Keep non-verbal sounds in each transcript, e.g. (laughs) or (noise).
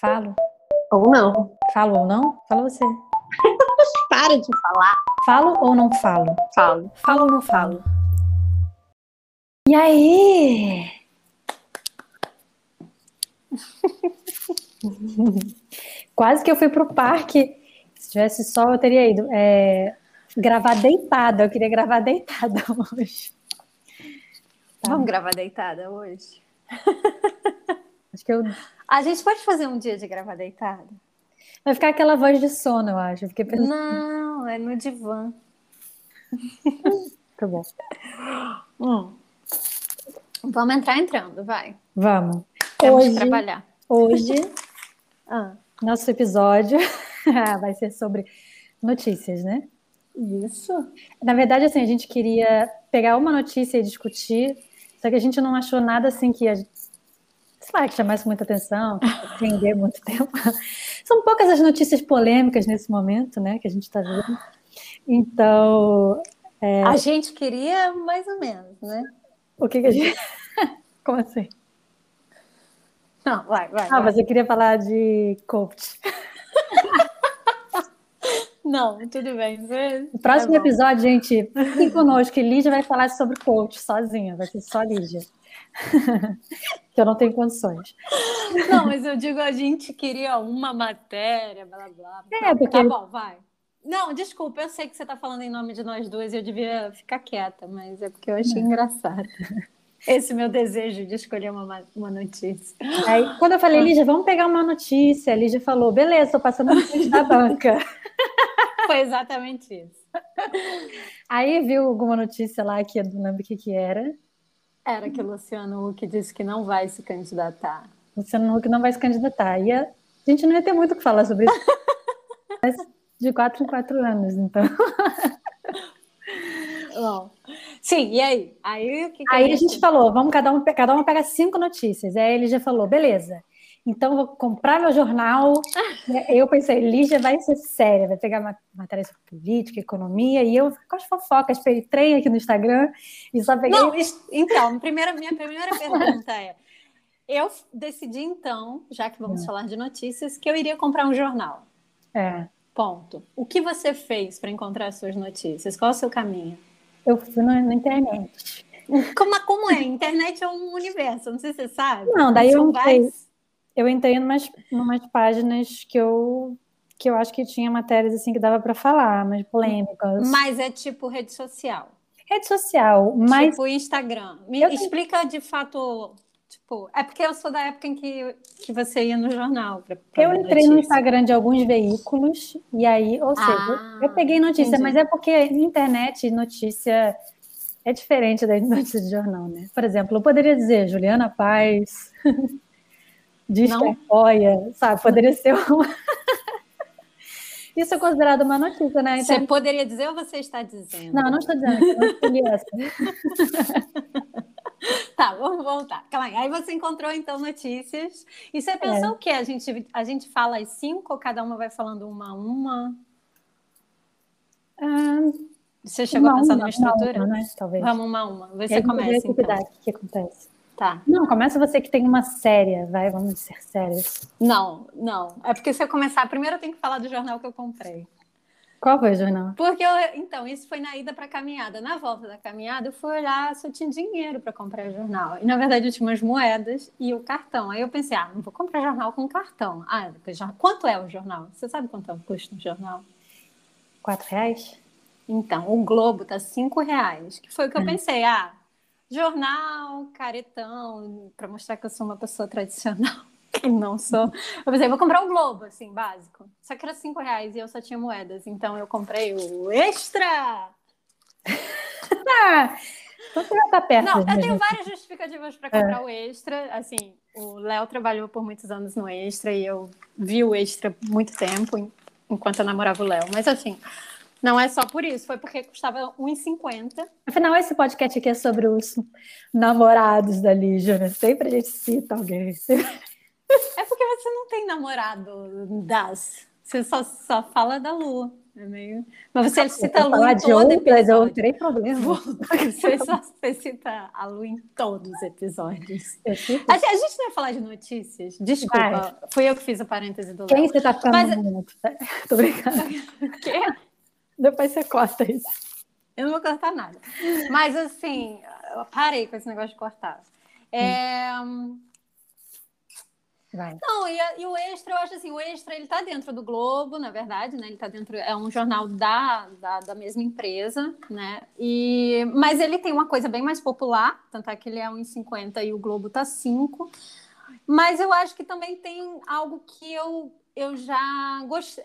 Falo. Ou não. Falo ou não? Fala você. (laughs) Para de falar. Falo ou não falo? Falo. Falo ou não falo? E aí? (laughs) Quase que eu fui pro parque. Se tivesse sol, eu teria ido. É, gravar deitada. Eu queria gravar deitada (laughs) hoje. Tá. Vamos gravar deitada hoje? Acho que eu. A gente pode fazer um dia de gravar deitada? Vai ficar aquela voz de sono, eu acho. Eu pensando... Não, é no divã. tá bom. Hum. Vamos entrar entrando, vai. Vamos. Temos hoje, trabalhar. Hoje, (laughs) ah. nosso episódio (laughs) vai ser sobre notícias, né? Isso. Na verdade, assim, a gente queria pegar uma notícia e discutir, só que a gente não achou nada assim que, sei lá, que chamasse muita atenção, que muito tempo. (laughs) São poucas as notícias polêmicas nesse momento, né, que a gente está vendo. Então. É... A gente queria mais ou menos, né? O que, que a gente. (laughs) Como assim? Não, vai, vai. Ah, vai. você queria falar de coach. (laughs) Não, tudo bem. No próximo é episódio, gente, fique conosco, Lígia vai falar sobre coach sozinha, vai ser só Lígia. (laughs) que eu não tenho condições. Não, mas eu digo, a gente queria uma matéria, blá blá. É, porque... Tá bom, vai. Não, desculpa, eu sei que você está falando em nome de nós duas e eu devia ficar quieta, mas é porque eu achei engraçado. (laughs) Esse meu desejo de escolher uma, uma notícia. Aí, quando eu falei, Lígia, vamos pegar uma notícia, a Lígia falou, beleza, estou passando na frente da banca. (laughs) Foi exatamente isso. Aí viu alguma notícia lá que eu não lembro o que, que era. Era que o Luciano Huck disse que não vai se candidatar. Luciano Huck não vai se candidatar. E a gente não ia ter muito o que falar sobre isso. (laughs) Mas de quatro em quatro anos, então. (laughs) Bom. Sim, e aí? Aí, que que aí a gente... a gente falou, vamos cada um, cada um pega cinco notícias. Aí ele já falou, beleza. Então, vou comprar meu jornal. (laughs) eu pensei, Lígia vai ser séria, vai pegar matéria sobre política, economia, e eu com as fofocas, trem aqui no Instagram e só peguei. Não, então, primeira, minha primeira pergunta é: eu decidi, então, já que vamos é. falar de notícias, que eu iria comprar um jornal. É. Ponto. O que você fez para encontrar as suas notícias? Qual é o seu caminho? Eu fui na, na internet. Como, como é? Internet é um universo, não sei se você sabe. Não, daí eu vai eu entrei em umas, páginas que eu que eu acho que tinha matérias assim que dava para falar, mas polêmicas. Mas é tipo rede social. Rede social, mas tipo Instagram. Me eu explica de fato, tipo, é porque eu sou da época em que, que você ia no jornal. Pra, pra eu entrei notícia. no Instagram de alguns veículos e aí, ou seja, ah, eu peguei notícia, entendi. mas é porque internet notícia é diferente da (laughs) notícia de jornal, né? Por exemplo, eu poderia dizer Juliana Paz (laughs) não. que apoia, sabe? Poderia ser uma. (laughs) Isso é considerado uma notícia, né? Então... Você poderia dizer ou você está dizendo? Não, não estou dizendo. Escolhi essa. (laughs) tá, vamos voltar. Calma aí. Aí você encontrou, então, notícias. E você pensou é. o quê? A gente, a gente fala as cinco ou cada uma vai falando uma a uma? Ah, você chegou uma, a pensar uma, numa estrutura? Uma, né? Talvez. Vamos uma a uma. Você começa, então. O que acontece? Tá. Não, começa você que tem uma séria, vai, vamos ser sérios. Não, não. É porque se eu começar, primeiro eu tenho que falar do jornal que eu comprei. Qual foi o jornal? Porque eu, então, isso foi na ida para a caminhada. Na volta da caminhada, eu fui olhar se eu tinha dinheiro para comprar o jornal. E na verdade eu tinha umas moedas e o cartão. Aí eu pensei, ah, não vou comprar jornal com cartão. Ah, quanto é o jornal? Você sabe quanto é o custo do jornal? Quatro reais? Então, o Globo tá cinco reais. Que foi o que eu é. pensei, ah, jornal, caretão, para mostrar que eu sou uma pessoa tradicional. (laughs) Que não sou. Eu pensei, vou comprar um Globo, assim, básico. Só que era cinco reais e eu só tinha moedas. Então eu comprei o Extra! (laughs) ah, então você já tá perto. Não, eu tenho várias justificativas para comprar é. o Extra. Assim, o Léo trabalhou por muitos anos no Extra e eu vi o Extra muito tempo enquanto eu namorava o Léo. Mas assim, não é só por isso, foi porque custava R$1,50. Afinal, esse podcast aqui é sobre os namorados da Lígia, né? Sempre a gente cita alguém. É porque você não tem namorado das. Você só, só fala da Lu. É meio... Mas você cita a Lu em todo outras, eu terei problema. Você, só, você cita a Lu em todos os episódios. A, a, gente não vai falar de notícias? Desculpa, vai. fui eu que fiz o parêntese do Quem você tá ficando Mas... muito? Tô brincando. (laughs) O quê? Depois você corta isso. Eu não vou cortar nada. Mas assim, eu parei com esse negócio de cortar. É... Vai. Não, e, e, o Extra, eu acho assim, o Extra ele tá dentro do Globo, na verdade, né? Ele tá dentro, é um jornal da, da, da, mesma empresa, né? E, mas ele tem uma coisa bem mais popular, tanto é que ele é 1,50 e o Globo tá 5. Mas eu acho que também tem algo que eu, eu já gostei,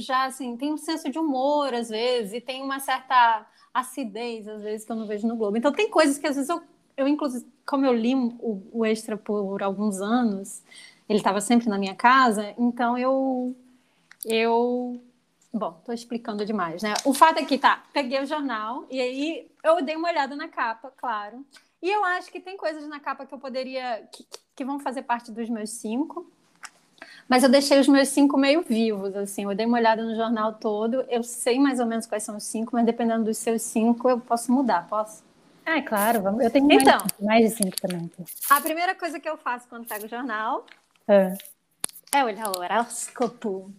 já assim, tem um senso de humor às vezes, e tem uma certa acidez às vezes que eu não vejo no Globo. Então tem coisas que às vezes eu eu inclusive, como eu li o, o Extra por alguns anos, ele estava sempre na minha casa, então eu eu bom, estou explicando demais, né? O fato é que tá, peguei o jornal e aí eu dei uma olhada na capa, claro. E eu acho que tem coisas na capa que eu poderia que, que vão fazer parte dos meus cinco. Mas eu deixei os meus cinco meio vivos, assim. Eu dei uma olhada no jornal todo. Eu sei mais ou menos quais são os cinco, mas dependendo dos seus cinco, eu posso mudar, posso? Ah, claro, vamos. eu tenho mais, então, mais de cinco também. A primeira coisa que eu faço quando pego o jornal é, é olhar o horóscopo.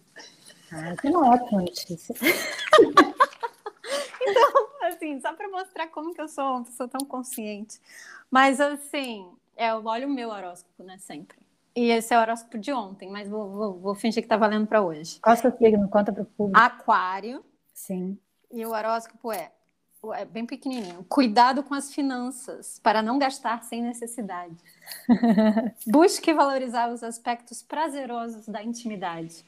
Ah, que uma ótima notícia. então, assim, só para mostrar como que eu sou uma pessoa tão consciente. Mas, assim, é, eu olho o meu horóscopo, né, sempre. E esse é o horóscopo de ontem, mas vou, vou, vou fingir que tá valendo para hoje. Qual seu signo? Conta para o público. Aquário. Sim. E o horóscopo é é bem pequenininho. Cuidado com as finanças para não gastar sem necessidade. (laughs) Busque valorizar os aspectos prazerosos da intimidade.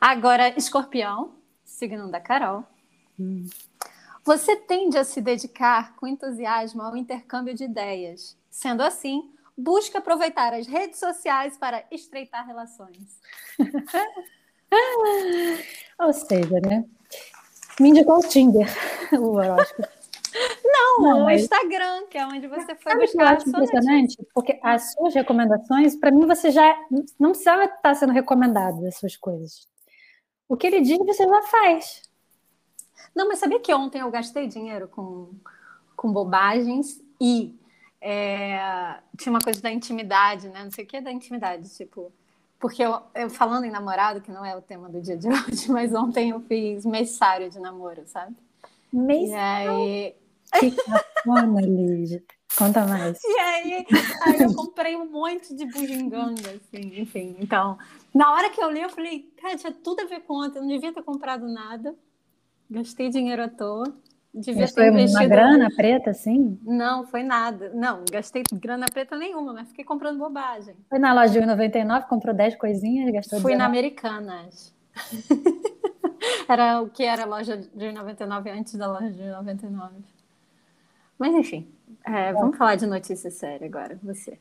Agora, escorpião, signo da Carol. Hum. Você tende a se dedicar com entusiasmo ao intercâmbio de ideias. Sendo assim, busque aproveitar as redes sociais para estreitar relações. Ou seja, né? Me indicou o Tinder, o horóscopo. Não, não, o mas... Instagram, que é onde você foi Sabe buscar. Que eu acho impressionante, porque as suas recomendações, para mim, você já não precisava estar sendo recomendado as suas coisas. O que ele diz, você já faz. Não, mas sabia que ontem eu gastei dinheiro com, com bobagens e é, tinha uma coisa da intimidade, né? Não sei o que é da intimidade, tipo porque eu, eu, falando em namorado, que não é o tema do dia de (laughs) hoje, mas ontem eu fiz messário de namoro, sabe? Messário? Aí... Que cafona, Lígia. Conta mais. E aí, aí eu comprei um monte de bugiganga, assim, enfim. Então, na hora que eu li, eu falei, cara, tinha tudo a ver com ontem, eu não devia ter comprado nada. Gastei dinheiro à toa. Devia mas ter investido... uma grana preta, assim? Não, foi nada. Não, gastei grana preta nenhuma, mas fiquei comprando bobagem. Foi na loja de 99, comprou 10 coisinhas, gastou Fui 19. na Americanas. (laughs) era o que era a loja de 99 antes da loja de 99. Mas enfim, é, vamos falar de notícia séria agora, você.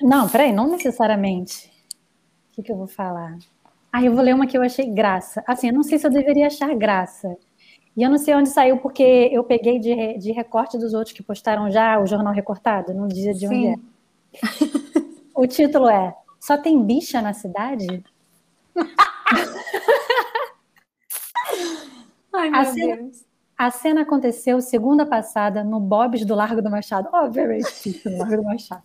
Não, peraí, não necessariamente. O que, que eu vou falar? Ah, eu vou ler uma que eu achei graça. Assim, eu não sei se eu deveria achar graça. E eu não sei onde saiu, porque eu peguei de, de recorte dos outros que postaram já o jornal recortado, não dizia de onde é. o título é Só tem bicha na cidade? (laughs) Ai, meu a cena, Deus. A cena aconteceu segunda passada no Bob's do Largo do Machado. Obviamente, no Largo do Machado.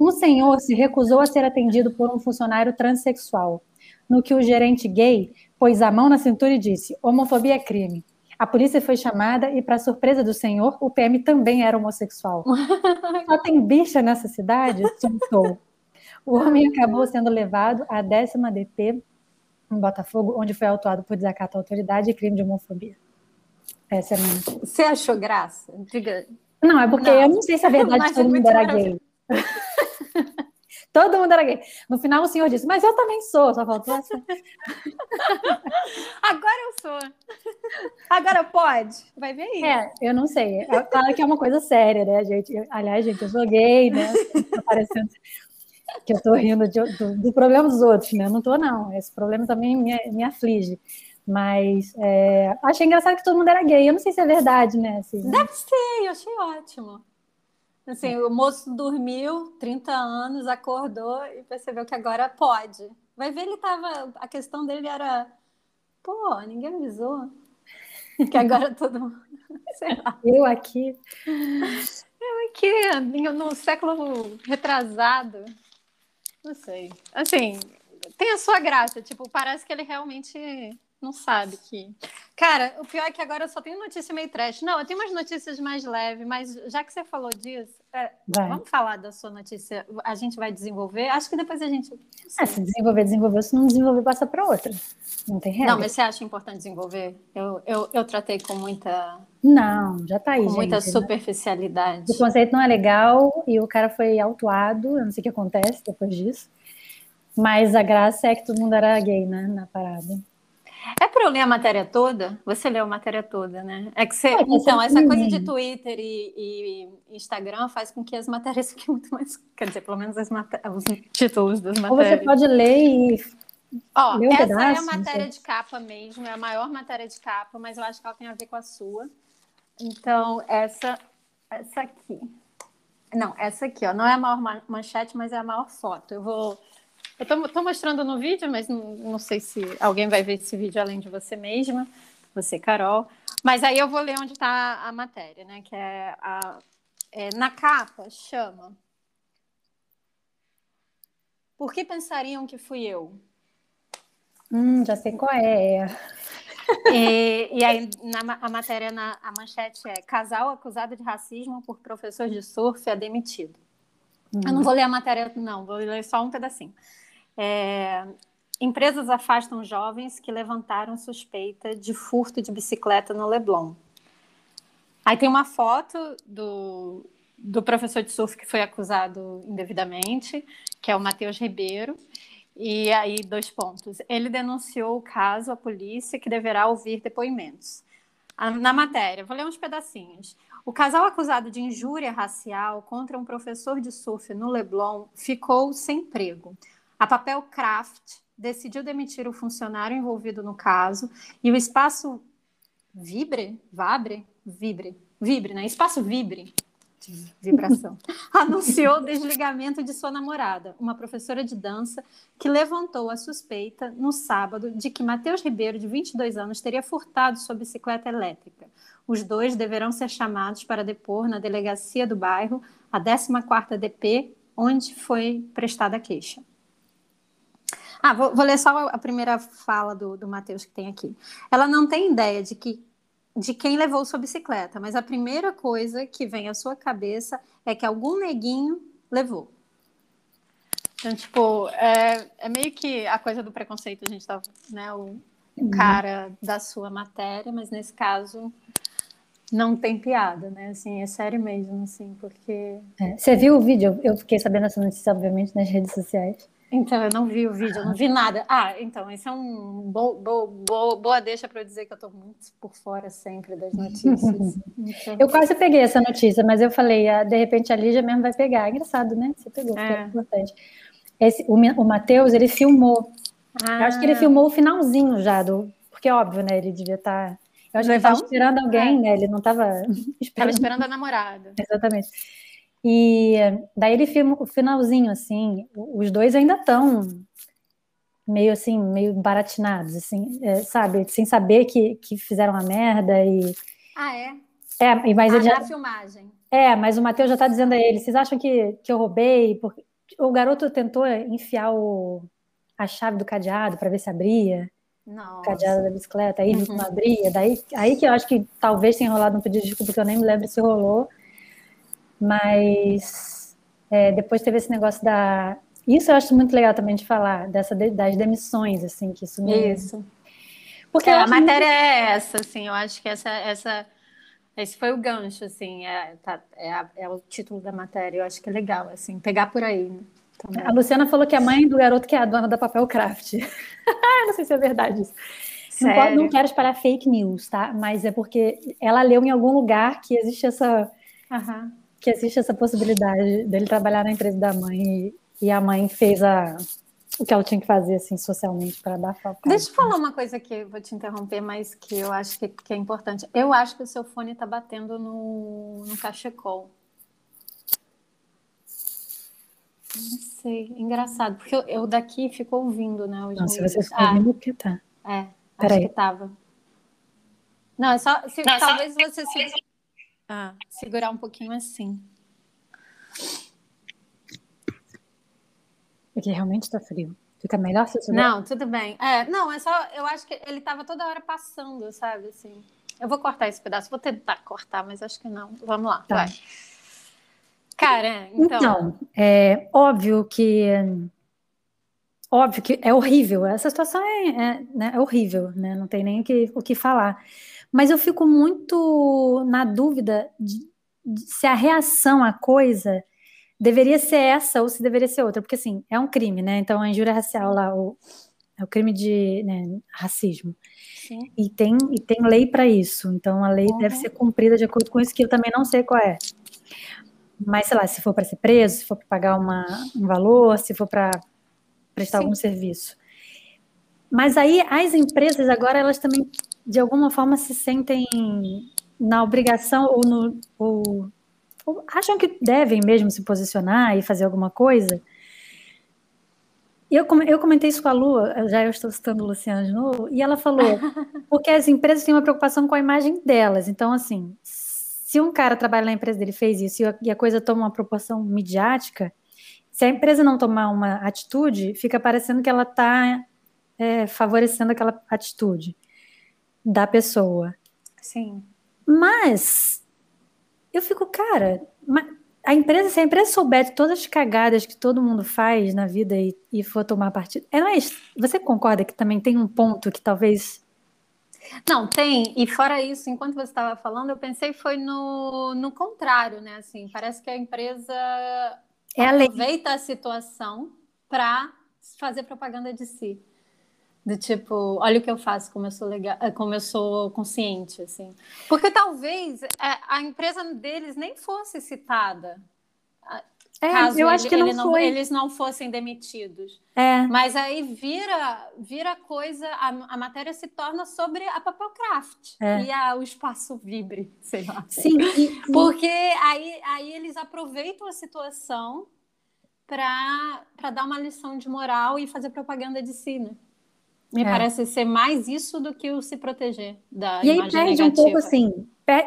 Um senhor se recusou a ser atendido por um funcionário transexual, no que o gerente gay pôs a mão na cintura e disse: homofobia é crime. A polícia foi chamada e, para surpresa do senhor, o PM também era homossexual. (laughs) Só tem bicha nessa cidade? Soltou. O homem acabou sendo levado à décima DP em Botafogo, onde foi autuado por desacato à autoridade e crime de homofobia. Essa é a minha. Você achou graça? Diga. Não, é porque não. eu não sei se a verdade (laughs) Mas todo mundo era gay. Todo mundo era gay. No final, o senhor disse, mas eu também sou, só faltou essa. (laughs) Agora eu sou. Agora pode. Vai ver aí. É, eu não sei. É claro que é uma coisa séria, né, gente? aliás, gente, eu sou gay, né? Tá parecendo que eu tô rindo de, do, do, problema dos outros, né? Eu não tô, não. Esse problema também me, me aflige. Mas é, achei engraçado que todo mundo era gay. Eu não sei se é verdade, né? Assim, Deve ser, eu achei ótimo. Assim, o moço dormiu 30 anos, acordou e percebeu que agora pode. Vai ver, ele tava. A questão dele era Pô, ninguém avisou. Que agora todo (laughs) Sei lá. Eu aqui. Eu aqui, no século retrasado. Não sei. Assim, tem a sua graça. Tipo, parece que ele realmente não sabe que. Cara, o pior é que agora eu só tenho notícia meio trash. Não, eu tenho umas notícias mais leves, mas já que você falou disso, é, vamos falar da sua notícia. A gente vai desenvolver? Acho que depois a gente. Ah, se desenvolver, desenvolver. Se não desenvolver, passa para outra. Não tem regra. Não, mas você acha importante desenvolver? Eu, eu, eu tratei com muita. Não, já tá aí. Com gente, muita né? superficialidade. O conceito não é legal e o cara foi autuado. Eu não sei o que acontece depois disso. Mas a graça é que todo mundo era gay, né? Na parada. É para eu ler a matéria toda? Você leu a matéria toda, né? É que você. É, então, essa coisa de Twitter e, e, Instagram faz com que as matérias (laughs) fiquem muito mais. Quer dizer, pelo menos os títulos das matérias. Ou você pode ler e. Ó, um essa pedaço, é a matéria de capa mesmo, é a maior matéria de capa, mas eu acho que ela tem a ver com a sua. Então, essa, essa aqui. Não, essa aqui, ó. Não é a maior manchete, mas é a maior foto. Eu vou eu estou mostrando no vídeo, mas não, não, sei se alguém vai ver esse vídeo além de você mesma, você, Carol. Mas aí eu vou ler onde está a matéria, né? Que é, a, é na capa chama. Por que pensariam que fui eu? Hum, já sei qual é. (laughs) e, e, aí na, a matéria, na, a manchete é casal acusado de racismo por professor de surf é demitido. Hum. Eu não vou ler a matéria, não, vou ler só um pedacinho. É, empresas afastam jovens que levantaram suspeita de furto de bicicleta no Leblon. Aí tem uma foto do, do professor de surf que foi acusado indevidamente, que é o Matheus Ribeiro. E aí, dois pontos. Ele denunciou o caso à polícia, que deverá ouvir depoimentos. Na matéria, vou ler uns pedacinhos. O casal acusado de injúria racial contra um professor de surf no Leblon ficou sem emprego. A Papel Craft decidiu demitir o funcionário envolvido no caso e o espaço Vibre, Vabre, Vibre, Vibre, né? Espaço Vibre, vibração, (laughs) anunciou o desligamento de sua namorada, uma professora de dança que levantou a suspeita no sábado de que Matheus Ribeiro, de 22 anos, teria furtado sua bicicleta elétrica. Os dois deverão ser chamados para depor na delegacia do bairro, a 14ª DP, onde foi prestada a queixa. Ah, vou, vou, ler só a primeira fala do, do Matheus que tem aqui. Ela não tem ideia de que de quem levou sua bicicleta, mas a primeira coisa que vem à sua cabeça é que algum neguinho levou. Então, tipo, é, é meio que a coisa do preconceito, a gente tá, né, o, o uhum. cara da sua matéria, mas nesse caso não tem piada, né? Assim, é sério mesmo, assim, porque. É, você viu o vídeo? Eu fiquei sabendo essa notícia, obviamente, nas redes sociais. Então, eu não vi o vídeo, eu não vi nada. Ah, então, isso é um bo, bo, bo, boa deixa para eu dizer que eu estou muito por fora sempre das notícias. (laughs) Então... Eu quase peguei essa notícia, mas eu falei, ah, de repente a Lígia mesmo vai pegar. É engraçado, né? Você pegou, é. é importante. Esse, o, o Matheus, ele filmou. Ah. Eu acho que ele ah. filmou o finalzinho já, do, porque óbvio, né? Ele devia estar. Tá, eu acho que ele estava esperando alguém, é. né? Ele não estava esperando. Estava esperando a namorada. Exatamente. E daí ele filma o finalzinho, assim, os dois ainda estão meio assim, meio baratinados, assim, é, sabe? Sem saber que, que fizeram uma merda e... Ah, é? É, mas ah, ele já... filmagem. É, mas o Matheus já está dizendo a ele, vocês acham que, que eu roubei? Porque o garoto tentou enfiar o, a chave do cadeado para ver se abria. Nossa. O cadeado da bicicleta, aí uhum. (laughs) não abria. Daí, aí que eu acho que talvez tenha rolado um pedido de desculpa, porque eu nem me lembro se rolou. Mas é, depois teve esse negócio da. Isso eu acho muito legal também de falar, dessa das demissões, assim, que isso me. Isso. Porque é, a matéria muito... é essa, assim, eu acho que essa, essa, esse foi o gancho, assim, é, tá, é, a, é, o título da matéria, eu acho que é legal, assim, pegar por aí. Né, a Luciana falou que a mãe do garoto que é a dona da Papel Craft. (laughs) não sei se é verdade isso. Não, pode, não, quero espalhar fake news, tá? Mas é porque ela leu em algum lugar que existe essa, uhum que existe essa possibilidade dele trabalhar na empresa da mãe e, e a mãe fez a, o que ela tinha que fazer assim socialmente para dar falta. Deixa eu falar uma coisa aqui, vou te interromper, mas que eu acho que, que é importante. Eu acho que o seu fone está batendo no, no cachecol. Não sei, engraçado, porque eu, eu daqui fico ouvindo, né? Os Não, se você ficar ah, ouvindo, que tá. É, Acho que tava. Não, é só. Se, Não, talvez só... você se, ah, segurar um pouquinho assim. Porque realmente está frio. Fica melhor se você. Não, tudo bem. É, não, é só. Eu acho que ele estava toda hora passando, sabe? Assim. Eu vou cortar esse pedaço. Vou tentar cortar, mas acho que não. Vamos lá, tá. vai. Cara, então. Então, é óbvio que. Óbvio que é horrível. Essa situação é, é, né, é horrível, né? Não tem nem o que, o que falar. Mas eu fico muito na dúvida de, de se a reação à coisa deveria ser essa ou se deveria ser outra, porque assim, é um crime, né? Então a injúria racial lá, o, é o crime de né, racismo. Sim. E tem, e tem lei para isso. Então a lei uhum. deve ser cumprida de acordo com isso, que eu também não sei qual é. Mas, sei lá, se for para ser preso, se for para pagar uma, um valor, se for para prestar Sim. algum serviço. Mas aí as empresas agora, elas também, de alguma forma, se sentem na obrigação ou no. Ou, ou acham que devem mesmo se posicionar e fazer alguma coisa. Eu, eu comentei isso com a Lu, já eu estou citando o Luciano de novo, e ela falou, (laughs) porque as empresas têm uma preocupação com a imagem delas. Então, assim, se um cara trabalha na empresa dele fez isso e a, coisa toma uma proporção midiática, se a empresa não tomar uma atitude, fica parecendo que ela está é, favorecendo aquela atitude da pessoa. Sim. Mas eu fico, cara, a empresa, se a empresa souber de todas as cagadas que todo mundo faz na vida e, e for tomar partido, é, você concorda que também tem um ponto que talvez não, tem. E fora isso, enquanto você estava falando, eu pensei foi no, no contrário, né? Assim, parece que a empresa é aproveita a, a situação para fazer propaganda de si. Do tipo, olha o que eu faço, como eu sou legal, eh, como eu sou consciente, assim. Porque talvez a, é, a empresa deles nem fosse citada é, caso eu acho que não, não eles não fossem demitidos. É. Mas aí vira, vira coisa, a, a matéria se torna sobre a Papelcraft é. e a, o espaço vibre, (laughs) sei lá. Sim. Porque aí, aí eles aproveitam a situação para dar uma lição de moral e fazer propaganda de si, né? Me é. parece ser mais isso do que o se proteger da e aí perde negativa. um pouco assim,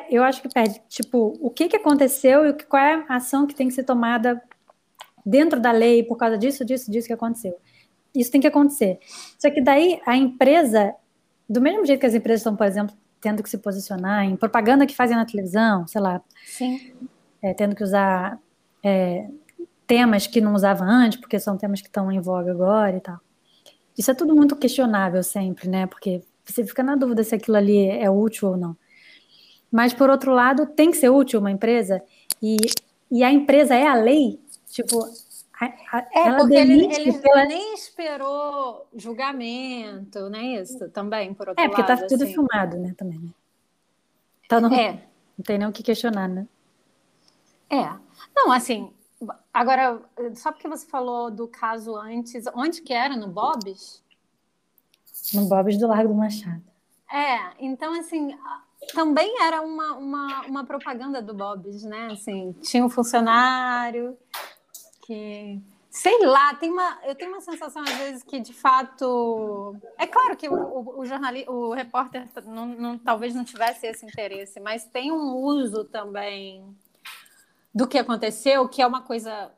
eu acho que perde, tipo, o que, que aconteceu e qual é a ação que tem que ser tomada dentro da lei por causa disso, disso, disso que aconteceu. Isso tem que acontecer. Só que daí a empresa, do mesmo jeito que as empresas estão, por exemplo, tendo que se posicionar em propaganda que fazem na televisão, sei lá, é, tendo que usar é, temas que não usava antes, porque são temas que estão em voga agora e tal. Isso é tudo muito questionável sempre, né? Porque você fica na dúvida se aquilo ali é útil ou não. Mas, por outro lado, tem que ser útil uma empresa, e, e a empresa é a lei, tipo. É, porque ele, ele pela... nem esperou julgamento, não é isso? Também, por outro lado. É, porque está tudo assim. filmado, né, também. Né? Então, não, é. (laughs) não tem nem o que questionar, né? É. Não, assim, Agora, só porque você falou do caso antes, onde que era? No Bob's? No Bob's do Largo do Machado. É, então assim, também era uma, uma, uma propaganda do Bob's, né? Assim, tinha um funcionário que sei lá, tem uma, eu tenho uma sensação às vezes que de fato é claro que o, o, o jornalista, o repórter não, não, talvez não tivesse esse interesse, mas tem um uso também do que aconteceu, que é uma coisa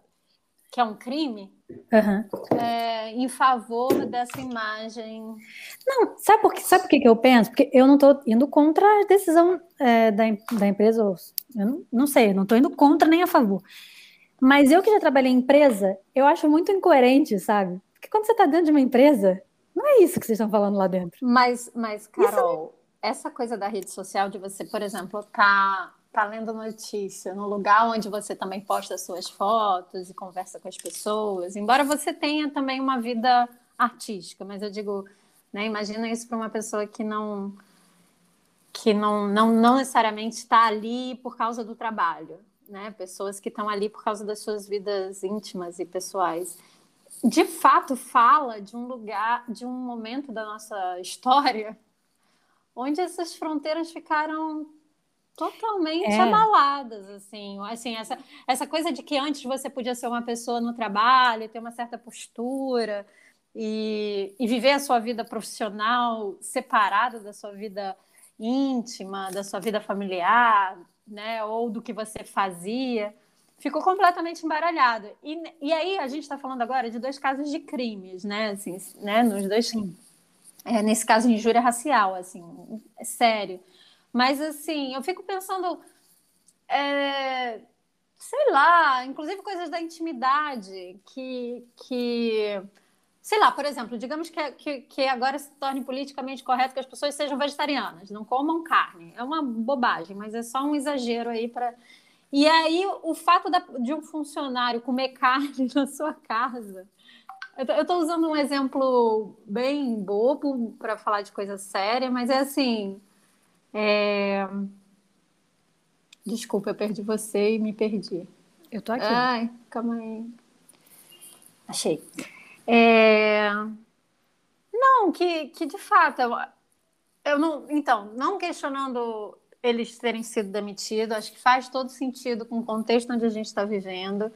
que é um crime, uhum. é, em favor dessa imagem. Não, sabe por, que, sabe por que, que eu penso? Porque eu não estou indo contra a decisão é, da, da empresa, eu não, não sei, não estou indo contra nem a favor. Mas eu que já trabalhei em empresa, eu acho muito incoerente, sabe? Porque quando você está dentro de uma empresa, não é isso que vocês estão falando lá dentro. Mas, mas Carol, isso... essa coisa da rede social de você, por exemplo, tá tá lendo notícia no lugar onde você também posta suas fotos e conversa com as pessoas, embora você tenha também uma vida artística, mas eu digo, né, imagina isso para uma pessoa que não que não, não, não necessariamente está ali por causa do trabalho, né? Pessoas que estão ali por causa das suas vidas íntimas e pessoais. De fato, fala de um lugar, de um momento da nossa história onde essas fronteiras ficaram totalmente é. abaladas, assim, assim essa, essa coisa de que antes você podia ser uma pessoa no trabalho, ter uma certa postura, e, e viver a sua vida profissional separada da sua vida íntima, da sua vida familiar, né, ou do que você fazia, ficou completamente embaralhado. E, e aí a gente está falando agora de dois casos de crimes, né, assim, né, nos dois, é, nesse caso injúria racial, assim, é sério. Mas assim, eu fico pensando, é, sei lá, inclusive coisas da intimidade que, que sei lá, por exemplo, digamos que, que, que, agora se torne politicamente correto que as pessoas sejam vegetarianas, não comam carne. É uma bobagem, mas é só um exagero aí para. E aí, o fato da, de um funcionário comer carne (laughs) na sua casa. Eu estou usando um exemplo bem bobo para falar de coisa séria, mas é assim. É... Desculpa, eu perdi você e me perdi. Eu tô aqui. Ai, calma aí. Achei. É... Não, que, que de fato, eu, não. Então, não questionando eles terem sido demitidos, acho que faz todo sentido com o contexto onde a gente está vivendo.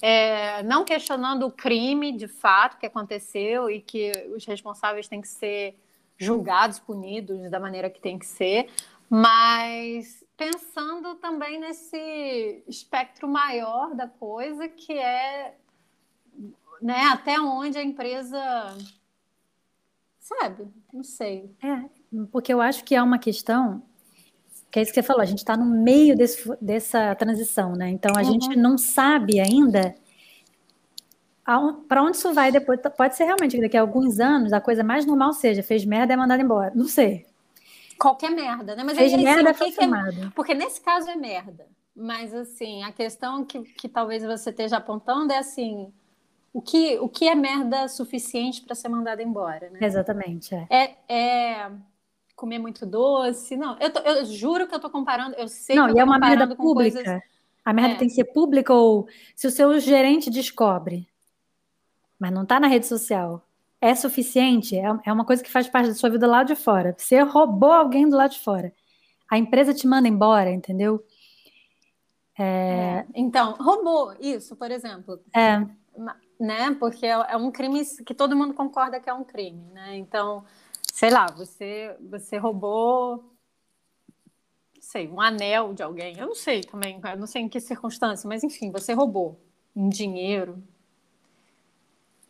É, não questionando o crime de fato que aconteceu e que os responsáveis têm que ser julgados, punidos da maneira que tem que ser, mas pensando também nesse espectro maior da coisa, que é né, até onde a empresa. Sabe? Não sei. É, porque eu acho que é uma questão. Que é isso que você falou, a gente está no meio desse, dessa transição, né? Então a uhum. gente não sabe ainda para onde isso vai depois. Pode ser realmente que daqui a alguns anos a coisa mais normal seja, fez merda é mandado embora. Não sei qualquer merda, né? Mas Fez aí, merda assim, que é... Porque nesse caso é merda. Mas assim, a questão que, que talvez você esteja apontando é assim. O que, o que é merda suficiente para ser mandado embora, né? Exatamente. É. é, é comer muito doce. Não, eu, tô, eu juro que eu estou comparando. Eu sei não, que e é uma merda pública. Coisas... A merda é. tem que ser pública ou se o seu gerente descobre, mas não está na rede social, é suficiente, é, é uma coisa que faz parte da sua vida lá de fora. Você roubou alguém do lado de fora. A empresa te manda embora, entendeu? É... É, então, roubou, isso, por exemplo. É. Né? Porque é, é um crime que todo mundo concorda que é um crime, né? Então, sei lá, você, você roubou sei, um anel de alguém. Eu não sei também, eu não sei em que circunstância, mas enfim, você roubou um dinheiro,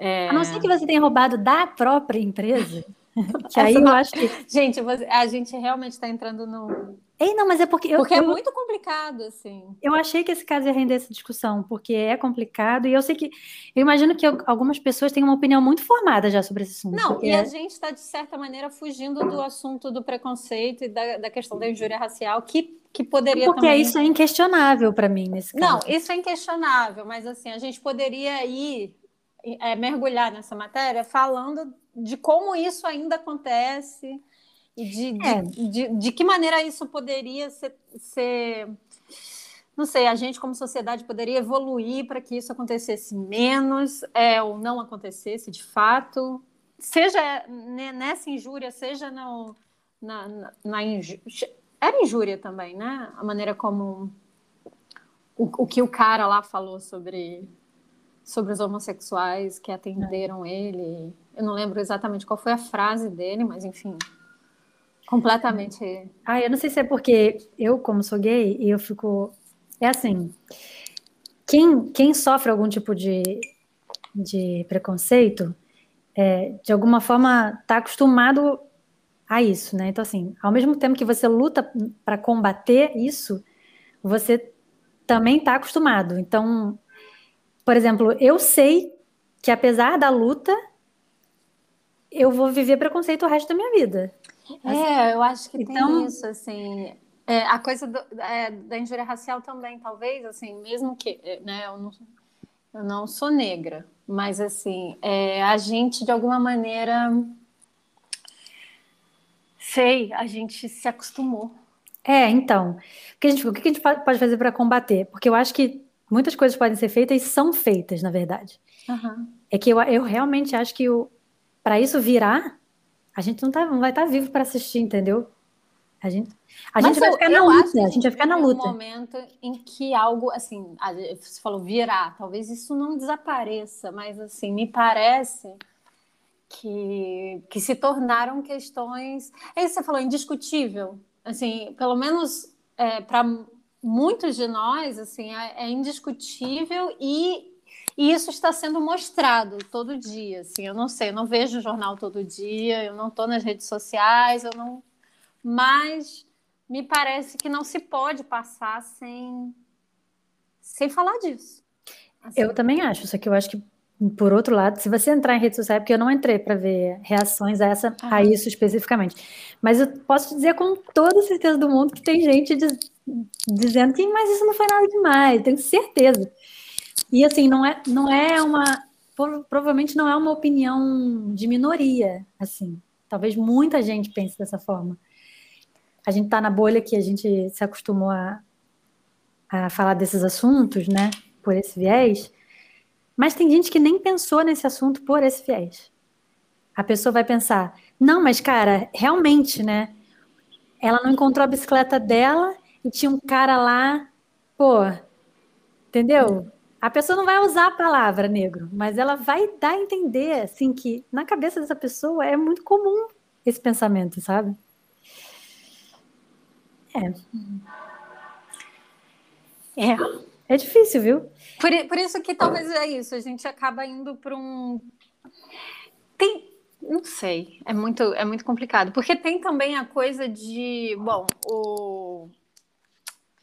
é... A não ser que você tenha roubado da própria empresa. (laughs) que aí eu acho que. Gente, a gente realmente está entrando no. Ei, não, mas é porque. Eu, porque é eu, muito complicado, assim. Eu achei que esse caso ia render essa discussão, porque é complicado, e eu sei que. Eu imagino que algumas pessoas têm uma opinião muito formada já sobre esse assunto. Não, e a gente está, de certa maneira, fugindo do assunto do preconceito e da, da questão da injúria racial, que que poderia Porque também... isso é inquestionável para mim nesse caso. Não, isso é inquestionável, mas assim, a gente poderia ir é, mergulhar nessa matéria falando de como isso ainda acontece e de, é. de, de, de, que maneira isso poderia ser, ser, não sei, a gente como sociedade poderia evoluir para que isso acontecesse menos é, ou não acontecesse de fato, seja nessa injúria, seja no, na, na, na injúria. Era injúria também, né? A maneira como o, o que o cara lá falou sobre sobre os homossexuais que atenderam é. ele. Eu não lembro exatamente qual foi a frase dele, mas enfim, completamente. Ah, eu não sei se é porque eu, como sou gay, eu fico. É assim. Quem, quem sofre algum tipo de, de preconceito, é, de alguma forma está acostumado a isso, né? Então, assim, ao mesmo tempo que você luta para combater isso, você também está acostumado. Então, por exemplo, eu sei que apesar da luta, eu vou viver preconceito o resto da minha vida. É, eu acho que então, tem isso, assim. É, a coisa do, é, da injúria racial também, talvez, assim, mesmo que, é, né, eu não, eu não sou negra, mas, assim, é, a gente, de alguma maneira, sei, a gente se acostumou. É, então, o que a gente, o que a gente pode fazer para combater? Porque eu acho que muitas coisas podem ser feitas e são feitas, na verdade. Uhum. É que eu, eu realmente acho que para isso virar, a gente não, tá, não vai estar tá vivo para assistir, entendeu? A gente, a gente vai ficar na luta, a gente vai ficar na luta. um momento em que algo, assim, você falou virar, talvez isso não desapareça, mas assim, me parece que, que se tornaram questões. É isso que você falou, indiscutível. Assim, pelo menos é, para muitos de nós, assim, é, é indiscutível e e isso está sendo mostrado todo dia, assim, eu não sei, eu não vejo o jornal todo dia, eu não estou nas redes sociais, eu não, mas me parece que não se pode passar sem sem falar disso. Assim. Eu também acho, só que eu acho que por outro lado, se você entrar em rede social, é porque eu não entrei para ver reações a, essa, ah. a isso especificamente. Mas eu posso dizer com toda certeza do mundo que tem gente dizendo que, mas isso não foi nada demais, tenho certeza. E assim, não é, não é uma. Provavelmente não é uma opinião de minoria, assim. Talvez muita gente pense dessa forma. A gente está na bolha que a gente se acostumou a, a falar desses assuntos, né? Por esse viés. Mas tem gente que nem pensou nesse assunto por esse viés. A pessoa vai pensar, não, mas cara, realmente, né? Ela não encontrou a bicicleta dela e tinha um cara lá, pô, entendeu? A pessoa não vai usar a palavra negro, mas ela vai dar a entender, assim, que na cabeça dessa pessoa é muito comum esse pensamento, sabe? É. É. É difícil, viu? Por, por isso que talvez é isso, a gente acaba indo para um. Tem. Não sei, é muito, é muito complicado. Porque tem também a coisa de. Bom, o.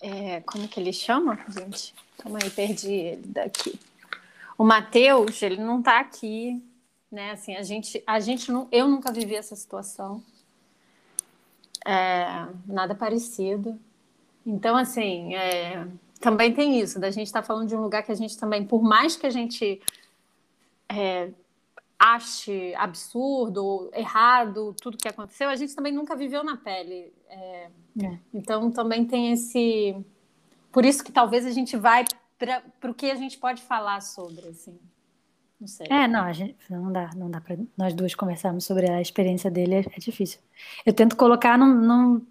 É, como que ele chama, gente? Calma aí, perdi ele daqui. O Matheus, ele não está aqui, né? Assim, a gente, a gente não, eu nunca vivi essa situação. É, nada parecido. Então, assim, é, também tem isso, da gente estar tá falando de um lugar que a gente também, por mais que a gente é, ache absurdo errado tudo que aconteceu, a gente também nunca viveu na pele. É. Então também tem esse. Por isso que talvez a gente vai para o que a gente pode falar sobre, assim. Não sei. É, não, a gente, não dá, não dá para nós duas conversarmos sobre a experiência dele, é, é difícil. Eu tento colocar num, num,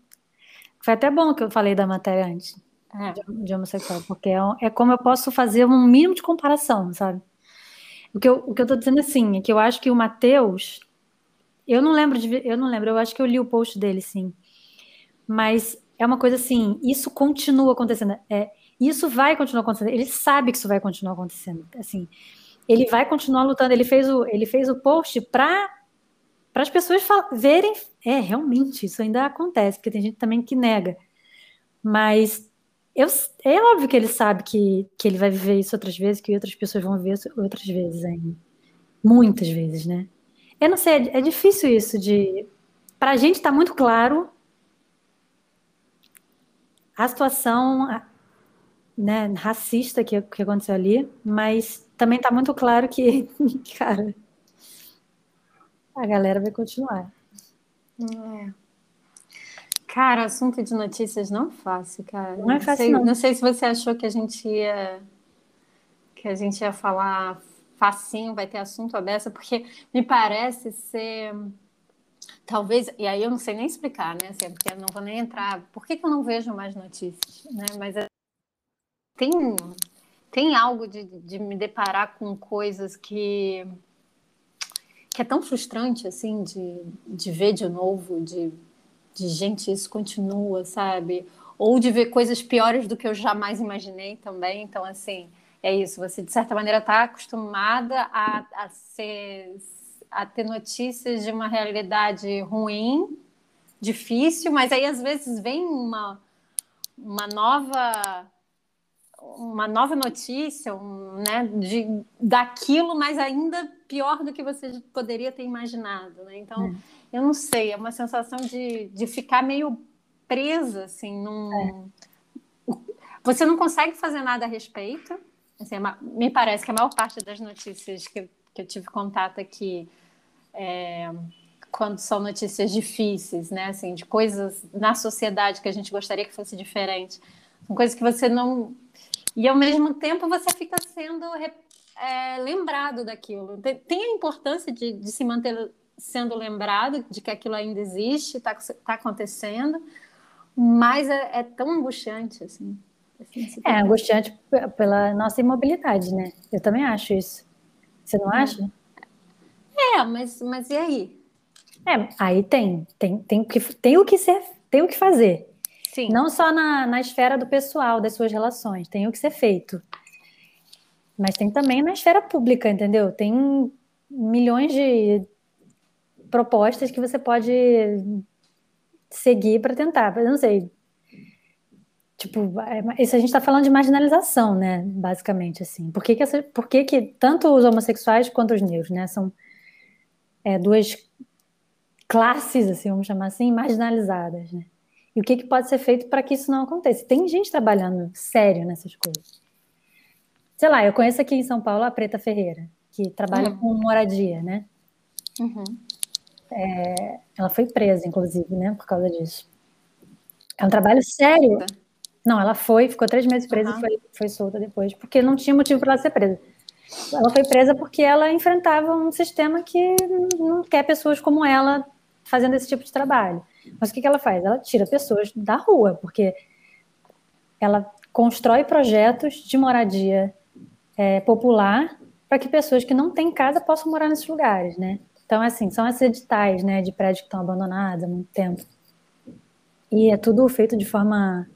Foi até bom que eu falei da matéria antes é. de, de, homossexual, porque é, é, como eu posso fazer um mínimo de comparação, sabe? O que eu, o que eu tô dizendo assim, é que eu acho que o Matheus. Eu não lembro de. Eu não lembro, eu acho que eu li o post dele, sim. Mas é uma coisa assim, isso continua acontecendo. É, isso vai continuar acontecendo. Ele sabe que isso vai continuar acontecendo. Assim, ele vai continuar lutando. Ele fez o, ele fez o post para para as pessoas verem, é, realmente, isso ainda acontece, porque tem gente também que nega. Mas eu, é óbvio que ele sabe que, que ele vai viver isso outras vezes, que outras pessoas vão ver isso outras vezes ainda. Muitas vezes, né? Eu não sei, é, é difícil isso de. Para a gente está muito claro a situação né, racista que, que aconteceu ali, mas também está muito claro que, (laughs) cara, a galera vai continuar. É. Cara, assunto de notícias não fácil, cara. Não é fácil, não. Sei, não. não sei se você achou que a gente ia que a gente ia falar facinho, vai ter assunto aberto, porque me parece ser talvez, e aí eu não sei nem explicar, né? Assim, porque eu não vou nem entrar. Por que, que eu não vejo mais notícias, né? Mas é, tem tem algo de, de me deparar com coisas que que é tão frustrante assim de, de ver de novo, de de gente, isso continua, sabe? Ou de ver coisas piores do que eu jamais imaginei também. Então, assim, é isso. Você, de certa maneira, está acostumada a, a, ser, a ter notícias de uma realidade ruim, difícil, mas aí, às vezes, vem uma, uma nova uma nova notícia, um, né, de, daquilo, mas ainda pior do que você poderia ter imaginado, né? Então, é eu não sei, é uma sensação de, de ficar meio presa, assim, num... É. Você não consegue fazer nada a respeito. Assim, é me parece que a maior parte das notícias que, que eu tive contato aqui, é, quando são notícias difíceis, né, assim, de coisas na sociedade que a gente gostaria que fosse diferente, são coisas que você não... E, ao mesmo tempo, você fica sendo é, lembrado daquilo. Tem, tem a importância de, de se manter sendo lembrado de que aquilo ainda existe, está tá acontecendo, mas é, é, tão angustiante, assim. assim é angustiante pela nossa imobilidade, né? Eu também acho isso. Você não acha? É, mas, mas e aí? É, aí tem, tem, tem, que, tem o que ser, tem o que fazer. Sim. Não só na, na esfera do pessoal, das suas relações, tem o que ser feito. Mas tem também na esfera pública, entendeu? Tem milhões de propostas que você pode seguir para tentar. Eu não sei. Tipo, é, isso a gente está falando de marginalização, né? Basicamente, assim. Por que, que, essa, por que, que tanto os homossexuais quanto os negros, né? São é, duas classes, assim, vamos chamar assim, marginalizadas, né? E o que, que pode ser feito para que isso não aconteça? Tem gente trabalhando sério nessas coisas. Sei lá, eu conheço aqui em São Paulo a Preta Ferreira, que trabalha uhum. com moradia, né? Uhum. É, ela foi presa, inclusive, né, por causa disso. É um trabalho sério. Não, ela foi, ficou três meses presa uhum. e foi, foi solta depois, porque não tinha motivo para ela ser presa. Ela foi presa porque ela enfrentava um sistema que não quer pessoas como ela fazendo esse tipo de trabalho. Mas o que, que ela faz? Ela tira pessoas da rua, porque ela constrói projetos de moradia é, popular para que pessoas que não têm casa possam morar nesses lugares, né? Então, assim, são esses editais, né, de prédios que estão abandonados há muito tempo. E é tudo feito de forma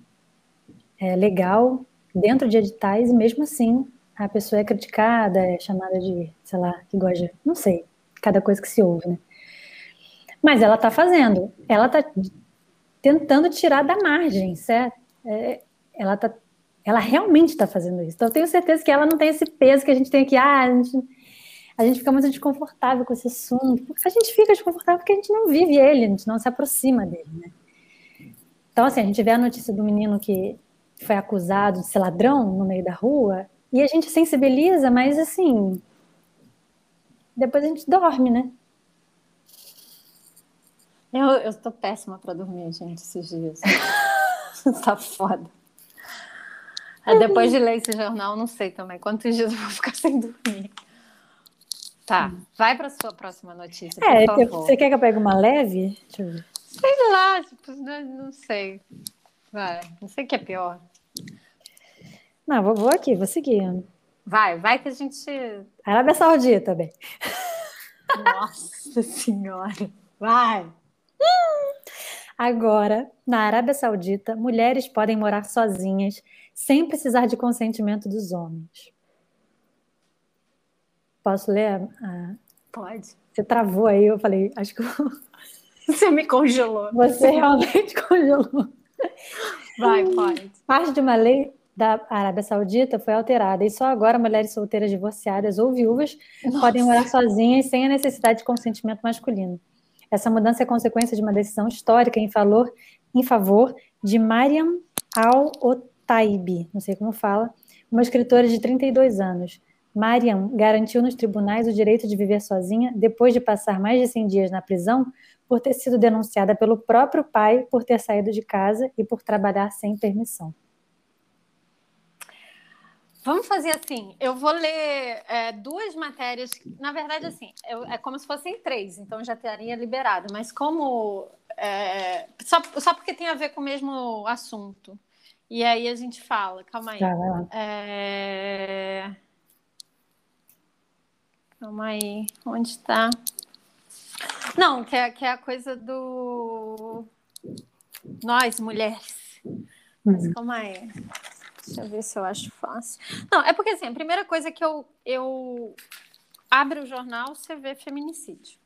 é, legal, dentro de editais, e mesmo assim a pessoa é criticada, é chamada de, sei lá, que gosta de, não sei, cada coisa que se ouve, né? Mas ela está fazendo, ela está tentando tirar da margem, certo? É, ela tá, ela realmente está fazendo isso. Então eu tenho certeza que ela não tem esse peso que a gente tem aqui, ah, a gente, a gente fica muito desconfortável com esse assunto. A gente fica desconfortável porque a gente não vive ele, a gente não se aproxima dele, né? Então, assim, a gente vê a notícia do menino que foi acusado de ser ladrão no meio da rua, e a gente sensibiliza, mas assim, depois a gente dorme, né? Eu, eu tô péssima para dormir, gente, esses dias. (laughs) tá foda. É, depois de ler esse jornal, não sei também quantos dias eu vou ficar sem dormir. Tá, vai para sua próxima notícia, é, por favor. Você quer que eu pegue uma leve? Sei lá, tipo, não, não sei. Vai, não sei o que é pior. Não, vou, vou aqui, vou seguir. Vai, vai que a gente. Arábia Saudita, bem. Nossa Senhora, vai! Agora, na Arábia Saudita, mulheres podem morar sozinhas sem precisar de consentimento dos homens. Posso ler? A... Pode. Você travou aí, eu falei, acho que Você me congelou. Você realmente congelou. Vai, pode. Parte de uma lei da Arábia Saudita foi alterada e só agora mulheres solteiras divorciadas ou viúvas Nossa. podem morar sozinhas sem a necessidade de consentimento masculino. Essa mudança é consequência de uma decisão histórica em favor, em favor de Mariam Al-Otaibi, não sei como fala, uma escritora de 32 anos. Mariam garantiu nos tribunais o direito de viver sozinha depois de passar mais de 100 dias na prisão por ter sido denunciada pelo próprio pai por ter saído de casa e por trabalhar sem permissão. Vamos fazer assim. Eu vou ler é, duas matérias. Na verdade, assim, eu, é como se fossem três, então já teria liberado. Mas como é, só, só porque tem a ver com o mesmo assunto. E aí a gente fala. Calma aí. Tá, é... Calma aí. Onde está? Não, que é, que é a coisa do nós mulheres. Mas uhum. calma aí. Deixa eu ver se eu acho fácil. Não, é porque assim, a primeira coisa que eu, eu abro o jornal, você vê feminicídio.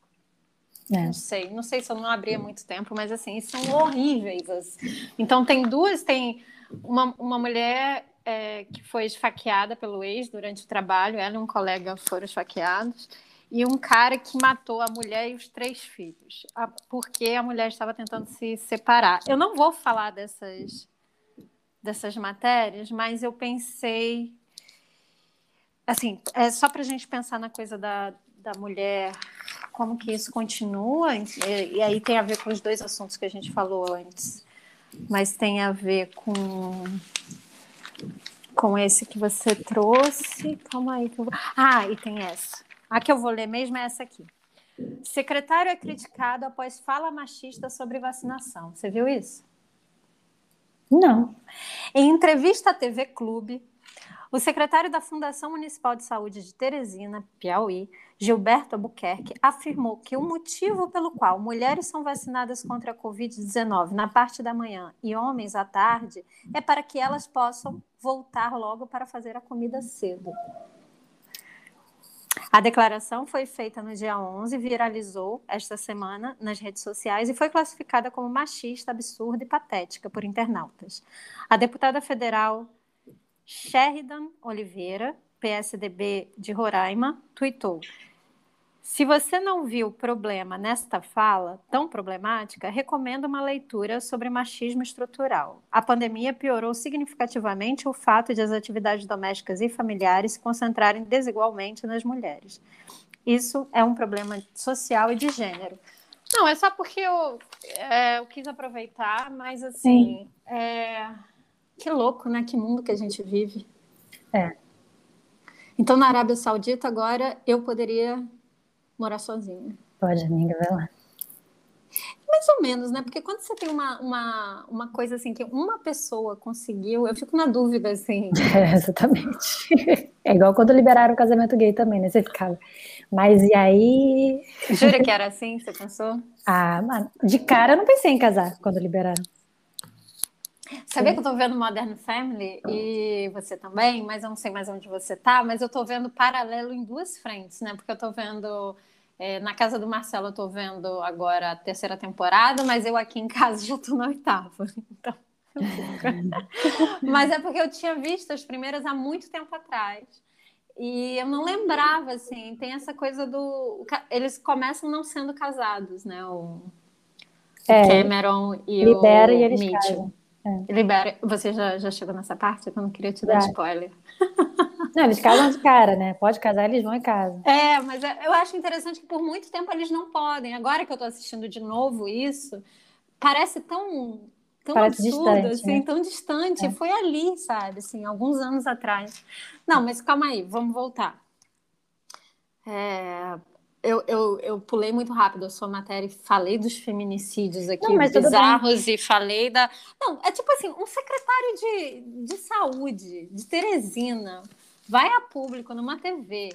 É. Não sei, não sei se eu não abri há muito tempo, mas assim, são horríveis. Assim. Então tem duas, tem uma, uma mulher é, que foi esfaqueada pelo ex durante o trabalho, ela e um colega foram esfaqueados, e um cara que matou a mulher e os três filhos, porque a mulher estava tentando se separar. Eu não vou falar dessas dessas matérias, mas eu pensei. Assim, é só para a gente pensar na coisa da, da mulher, como que isso continua, e, e aí tem a ver com os dois assuntos que a gente falou antes, mas tem a ver com com esse que você trouxe. Calma aí que eu vou... Ah, e tem essa. A que eu vou ler mesmo é essa aqui. Secretário é criticado após fala machista sobre vacinação. Você viu isso? Não. Em entrevista à TV Clube, O secretário da Fundação Municipal de Saúde de Teresina, Piauí, Gilberto Albuquerque, afirmou que o motivo pelo qual mulheres são vacinadas contra a Covid-19 na parte da manhã e homens à tarde é para que elas possam voltar logo para fazer a comida cedo. A declaração foi feita no dia 11, viralizou esta semana nas redes sociais e foi classificada como machista, absurda e patética por internautas. A deputada federal Sheridan Oliveira, PSDB de Roraima, tweetou: Se você não viu problema nesta fala tão problemática, recomendo uma leitura sobre machismo estrutural. A pandemia piorou significativamente o fato de as atividades domésticas e familiares se concentrarem desigualmente nas mulheres. Isso é um problema social e de gênero. Não, é só porque eu, é, eu quis aproveitar, mas assim. É que louco, né? Que mundo que a gente vive. É. Então, na Arábia Saudita, agora eu poderia morar sozinha. Pode, amiga, vai lá. Mais ou menos, né? Porque quando você tem uma, uma, uma coisa assim que uma pessoa conseguiu, eu fico na dúvida, assim. (laughs) É, exatamente. É igual quando liberaram o casamento gay também, né? Você ficava. Mas e aí. Jura que era assim? Você pensou? Ah, mano, de cara eu não pensei em casar quando liberaram. Sabia que eu tô vendo Modern Family e você também, mas eu não sei mais onde você tá, mas eu tô vendo paralelo em duas frentes, né? Porque eu tô vendo é, na casa do Marcelo, eu tô vendo agora a terceira temporada, mas eu aqui em casa já tô na oitava. (laughs) Então. (laughs) mas é porque eu tinha visto as primeiras há muito tempo atrás. E eu não lembrava, assim, tem essa coisa do. Eles começam não sendo casados, né? O é, Cameron e libera o e eles Mitchell. casam. É. Libera. Você já, já chegou nessa parte? Eu não queria te dar já. spoiler. Não, eles casam de cara, né? Pode casar, eles vão em casa. É, mas é, eu acho interessante que por muito tempo eles não podem. Agora que eu tô assistindo de novo isso, parece tão, tão parece absurdo, distante, assim, né? tão distante. É. Foi ali, sabe? Assim, alguns anos atrás. Não, mas calma aí, vamos voltar. É, eu, eu, eu pulei muito rápido a sua matéria e falei dos feminicídios aqui não, bizarros e falei da. Não, é tipo assim, um secretário de, de saúde de Teresina vai a público numa TV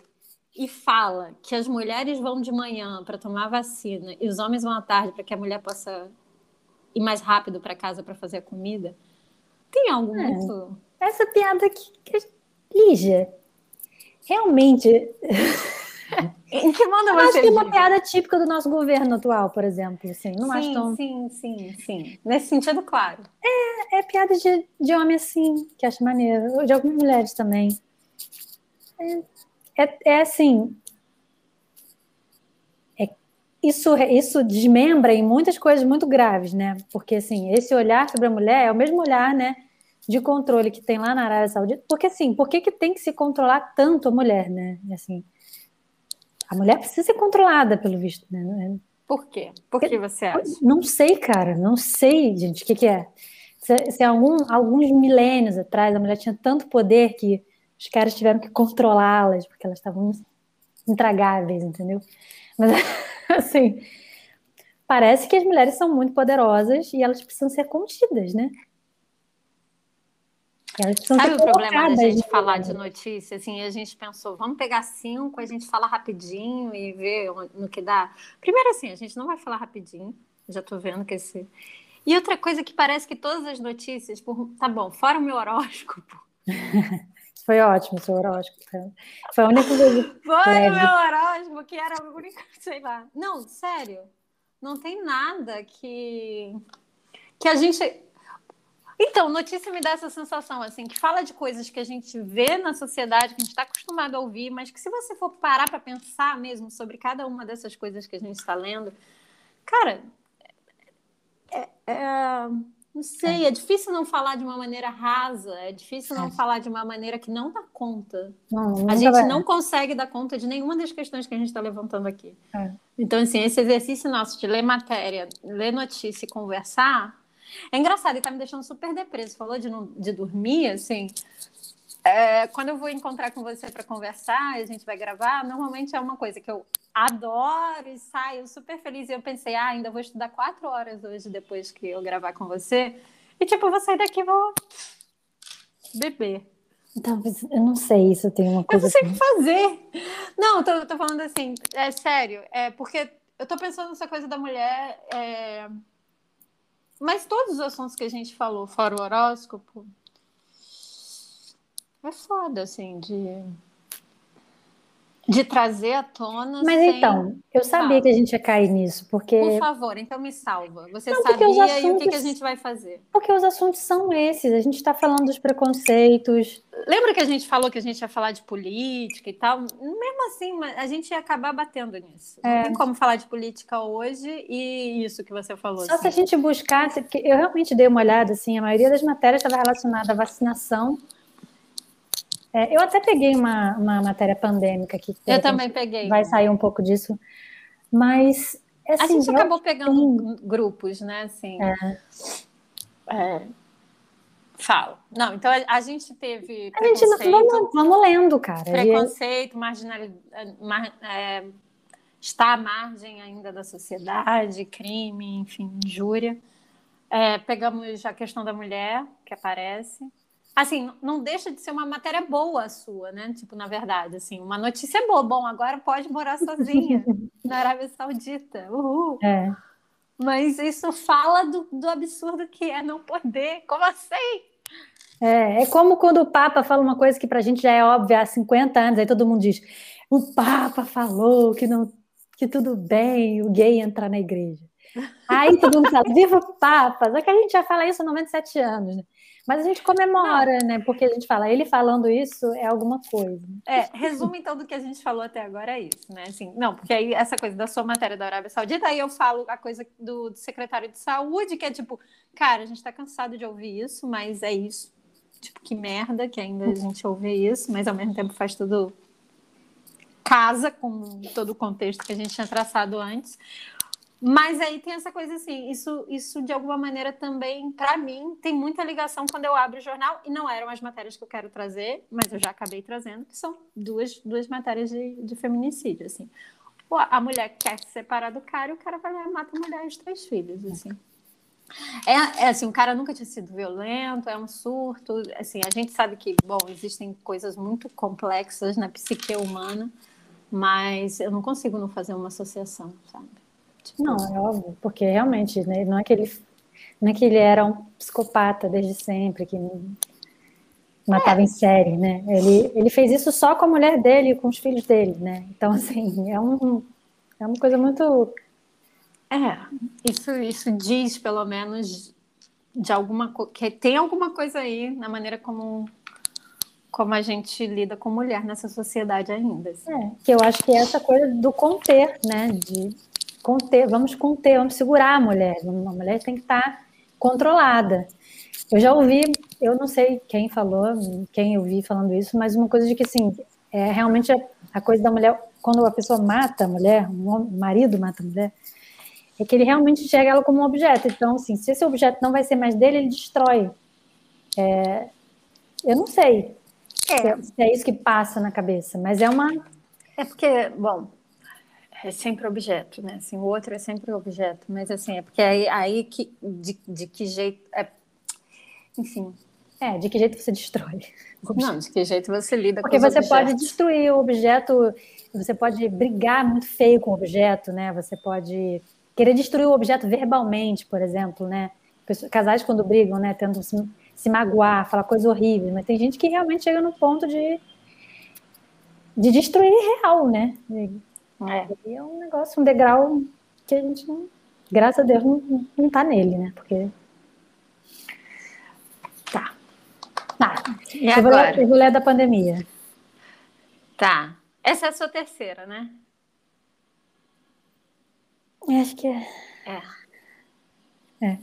e fala que as mulheres vão de manhã para tomar vacina e os homens vão à tarde para que a mulher possa ir mais rápido para casa para fazer a comida. Tem algo é, muito. Essa piada aqui, Lígia, realmente. (laughs) Em que você acho que é uma piada típica do nosso governo atual, por exemplo. Assim, não sim, acho tão... sim, sim, sim. Nesse sentido, claro. É, é piada de, de homem assim, que acho maneiro. De algumas mulheres também. É, é, é assim. É, isso, isso desmembra em muitas coisas muito graves, né? Porque, assim, esse olhar sobre a mulher é o mesmo olhar, né? De controle que tem lá na Arábia Saudita. Porque, assim, por que, que tem que se controlar tanto a mulher, né? Assim, a mulher precisa ser controlada, pelo visto, né? Por quê? Por que você acha? Não sei, cara, não sei, gente, o que, que é. Se, se algum, alguns milênios atrás a mulher tinha tanto poder que os caras tiveram que controlá-las, porque elas estavam intragáveis, entendeu? Mas, (laughs) assim, parece que as mulheres são muito poderosas e elas precisam ser contidas, né? Sabe o problema da gente falar de notícia? Assim, a gente pensou, vamos pegar cinco, a gente fala rapidinho e ver no que dá. Primeiro, assim, a gente não vai falar rapidinho, já estou vendo que esse. E outra coisa que parece que todas as notícias, por... tá bom, fora o meu horóscopo. (laughs) Foi ótimo seu horóscopo. Foi a única coisa. (laughs) Foi o meu horóscopo, que era a única, (laughs) sei lá. Não, sério. Não tem nada que. Que a gente então, notícia me dá essa sensação, assim, que fala de coisas que a gente vê na sociedade, que a gente está acostumado a ouvir, mas que se você for parar para pensar mesmo sobre cada uma dessas coisas que a gente está lendo, cara, é, é, não sei, é difícil não falar de uma maneira rasa, é difícil não é. falar de uma maneira que não dá conta. Não, a gente vai. não consegue dar conta de nenhuma das questões que a gente está levantando aqui. É. Então, assim, esse exercício nosso de ler matéria, ler notícia e conversar é engraçado, e tá me deixando super depreso. Falou de, não, de dormir, assim. É, quando eu vou encontrar com você para conversar, a gente vai gravar, normalmente é uma coisa que eu adoro e saio super feliz. E eu pensei, ah, ainda vou estudar quatro horas hoje depois que eu gravar com você. E tipo, eu vou sair daqui e vou beber. Então, eu não sei se eu tenho uma coisa. Eu não sei o que fazer. Não, eu tô, tô falando assim, é sério, é porque eu tô pensando nessa coisa da mulher. É... Mas todos os assuntos que a gente falou, fora o horóscopo, é foda, assim, de de trazer à tona. Mas sem... então, eu sabia que a gente ia cair nisso, porque. Por favor, então me salva. Você Não, sabia assuntos... e o que, que, a gente vai fazer? Porque os assuntos são esses. A gente está falando dos preconceitos. Lembra que a gente falou que a gente ia falar de política e tal? Mesmo assim, a gente ia acabar batendo nisso. É. Não tem como falar de política hoje e isso que você falou. Só assim. se a gente buscasse, porque eu realmente dei uma olhada, assim, a maioria das matérias estava relacionada à vacinação é, eu até peguei uma, uma matéria pandêmica aqui. Eu também peguei. Vai sair um pouco disso. Mas. Assim, a gente acabou pegando grupos, né? Assim, é. É. Fala. Não, então a, gente teve. A gente vamos, vamos lendo, cara. Preconceito, marginalidade. Mar, é, está à margem ainda da sociedade, crime, enfim, injúria. É, pegamos a questão da mulher, que aparece assim, não deixa de ser uma matéria boa a sua, né? Tipo, na verdade, assim, uma notícia boa. Bom, agora pode morar sozinha (laughs) na Arábia Saudita. Uhul. É. Mas isso fala do, do absurdo que é não poder. Como assim? É, é como quando o Papa fala uma coisa que pra gente já é óbvia há 50 anos, aí todo mundo diz: o Papa falou que não que tudo bem o gay entrar na igreja. Aí todo mundo fala, viva o Papa! Só que a gente já fala isso há 97 anos, né? Mas a gente comemora, não. né? Porque a gente fala, ele falando isso é alguma coisa. É, resumo então do que a gente falou até agora é isso, né? Assim, não, porque aí essa coisa da sua matéria da Arábia Saudita, aí eu falo a coisa do, do secretário de saúde, que é tipo, cara, a gente tá cansado de ouvir isso, mas é isso. Tipo, que merda que ainda a gente ouve isso, mas ao mesmo tempo faz tudo casa com todo o contexto que a gente tinha traçado antes. Mas aí tem essa coisa assim, isso, isso de alguma maneira também, para mim, tem muita ligação quando eu abro o jornal, e não eram as matérias que eu quero trazer, mas eu já acabei trazendo, que são duas, duas matérias de, de feminicídio, assim. A mulher quer se separar do cara e o cara vai lá e mata a mulher e os três filhos, assim. É, é, assim, o cara nunca tinha sido violento, é um surto, assim, a gente sabe que, bom, existem coisas muito complexas na psique humana, mas eu não consigo não fazer uma associação, sabe? Tipo... Não, é óbvio, porque realmente, né, não é que ele não é que ele era um psicopata desde sempre, que matava é. em série, né? Ele, ele fez isso só com a mulher dele e com os filhos dele, né? Então, (laughs) assim, é, um, é uma coisa muito... É, isso, isso diz, pelo menos, de alguma que tem alguma coisa aí na maneira como como a gente lida com mulher nessa sociedade ainda. Assim. É, que eu acho que é essa coisa do conter, né? De conter, vamos conter, vamos segurar a mulher. A mulher tem que estar controlada. Eu já ouvi, eu não sei quem falou, quem eu vi falando isso, mas uma coisa de que, assim, é realmente a, coisa da mulher, quando a pessoa mata a mulher, o marido mata a mulher, é que ele realmente enxerga ela como um objeto. Então, assim, se esse objeto não vai ser mais dele, ele destrói. É, eu não sei é. se é isso que passa na cabeça, mas é uma. É porque, bom, é sempre objeto, né? Assim, o outro é sempre objeto, mas assim, é porque aí, aí que, de, de que jeito. É, enfim. É, de que jeito você destrói? Não, de que jeito você lida porque com Porque você pode destruir o objeto, você pode brigar muito feio com o objeto, né? Você pode querer destruir o objeto verbalmente, por exemplo, né? Casais quando brigam, né? Tentam se, se magoar, falar coisas horríveis, mas tem gente que realmente chega no ponto de, de destruir real, né? É. é um negócio, um degrau que a gente graças a Deus, não, não tá nele, né? Porque. Tá. Tá. E eu agora? Vou ler, eu vou ler da pandemia. Tá. Essa é a sua terceira, né? Acho que é. É. É.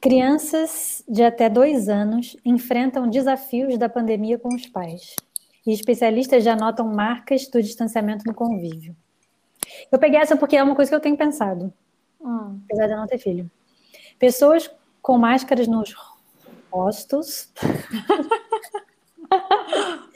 Crianças de até dois anos enfrentam desafios da pandemia com os pais e especialistas já notam marcas do distanciamento no convívio. Eu peguei essa porque é uma coisa que eu tenho pensado, hum. apesar de eu não ter filho. Pessoas com máscaras nos rostos. (laughs)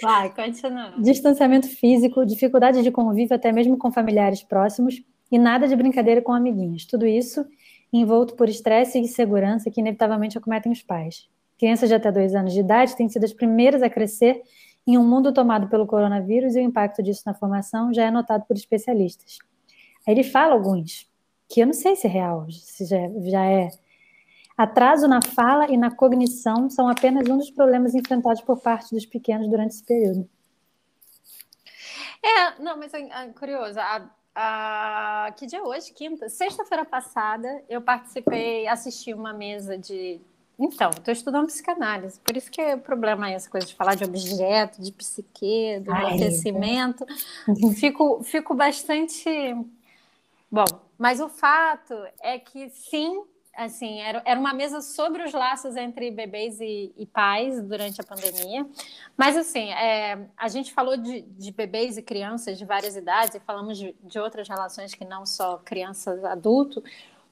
Vai, continua. Distanciamento físico, dificuldade de convívio até mesmo com familiares próximos e nada de brincadeira com amiguinhos. Tudo isso envolto por estresse e insegurança que inevitavelmente acometem os pais. Crianças de até dois anos de idade têm sido as primeiras a crescer em um mundo tomado pelo coronavírus e o impacto disso na formação já é notado por especialistas. Aí ele fala alguns, que eu não sei se é real, se já, já é. Atraso na fala e na cognição são apenas um dos problemas enfrentados por parte dos pequenos durante esse período. É, não, mas é, é curioso. A, a, que dia é hoje? Quinta? Sexta-feira passada, eu participei, assisti uma mesa de. Então, estou estudando psicanálise, por isso que é problema essa coisa de falar de objeto, de psique, do Ai. É. Fico, fico bastante. Bom, mas o fato é que sim, assim, era, era uma mesa sobre os laços entre bebês e, e pais durante a pandemia. Mas, assim, é, a gente falou de, de, bebês e crianças de várias idades, e falamos de, de outras relações que não só crianças adulto,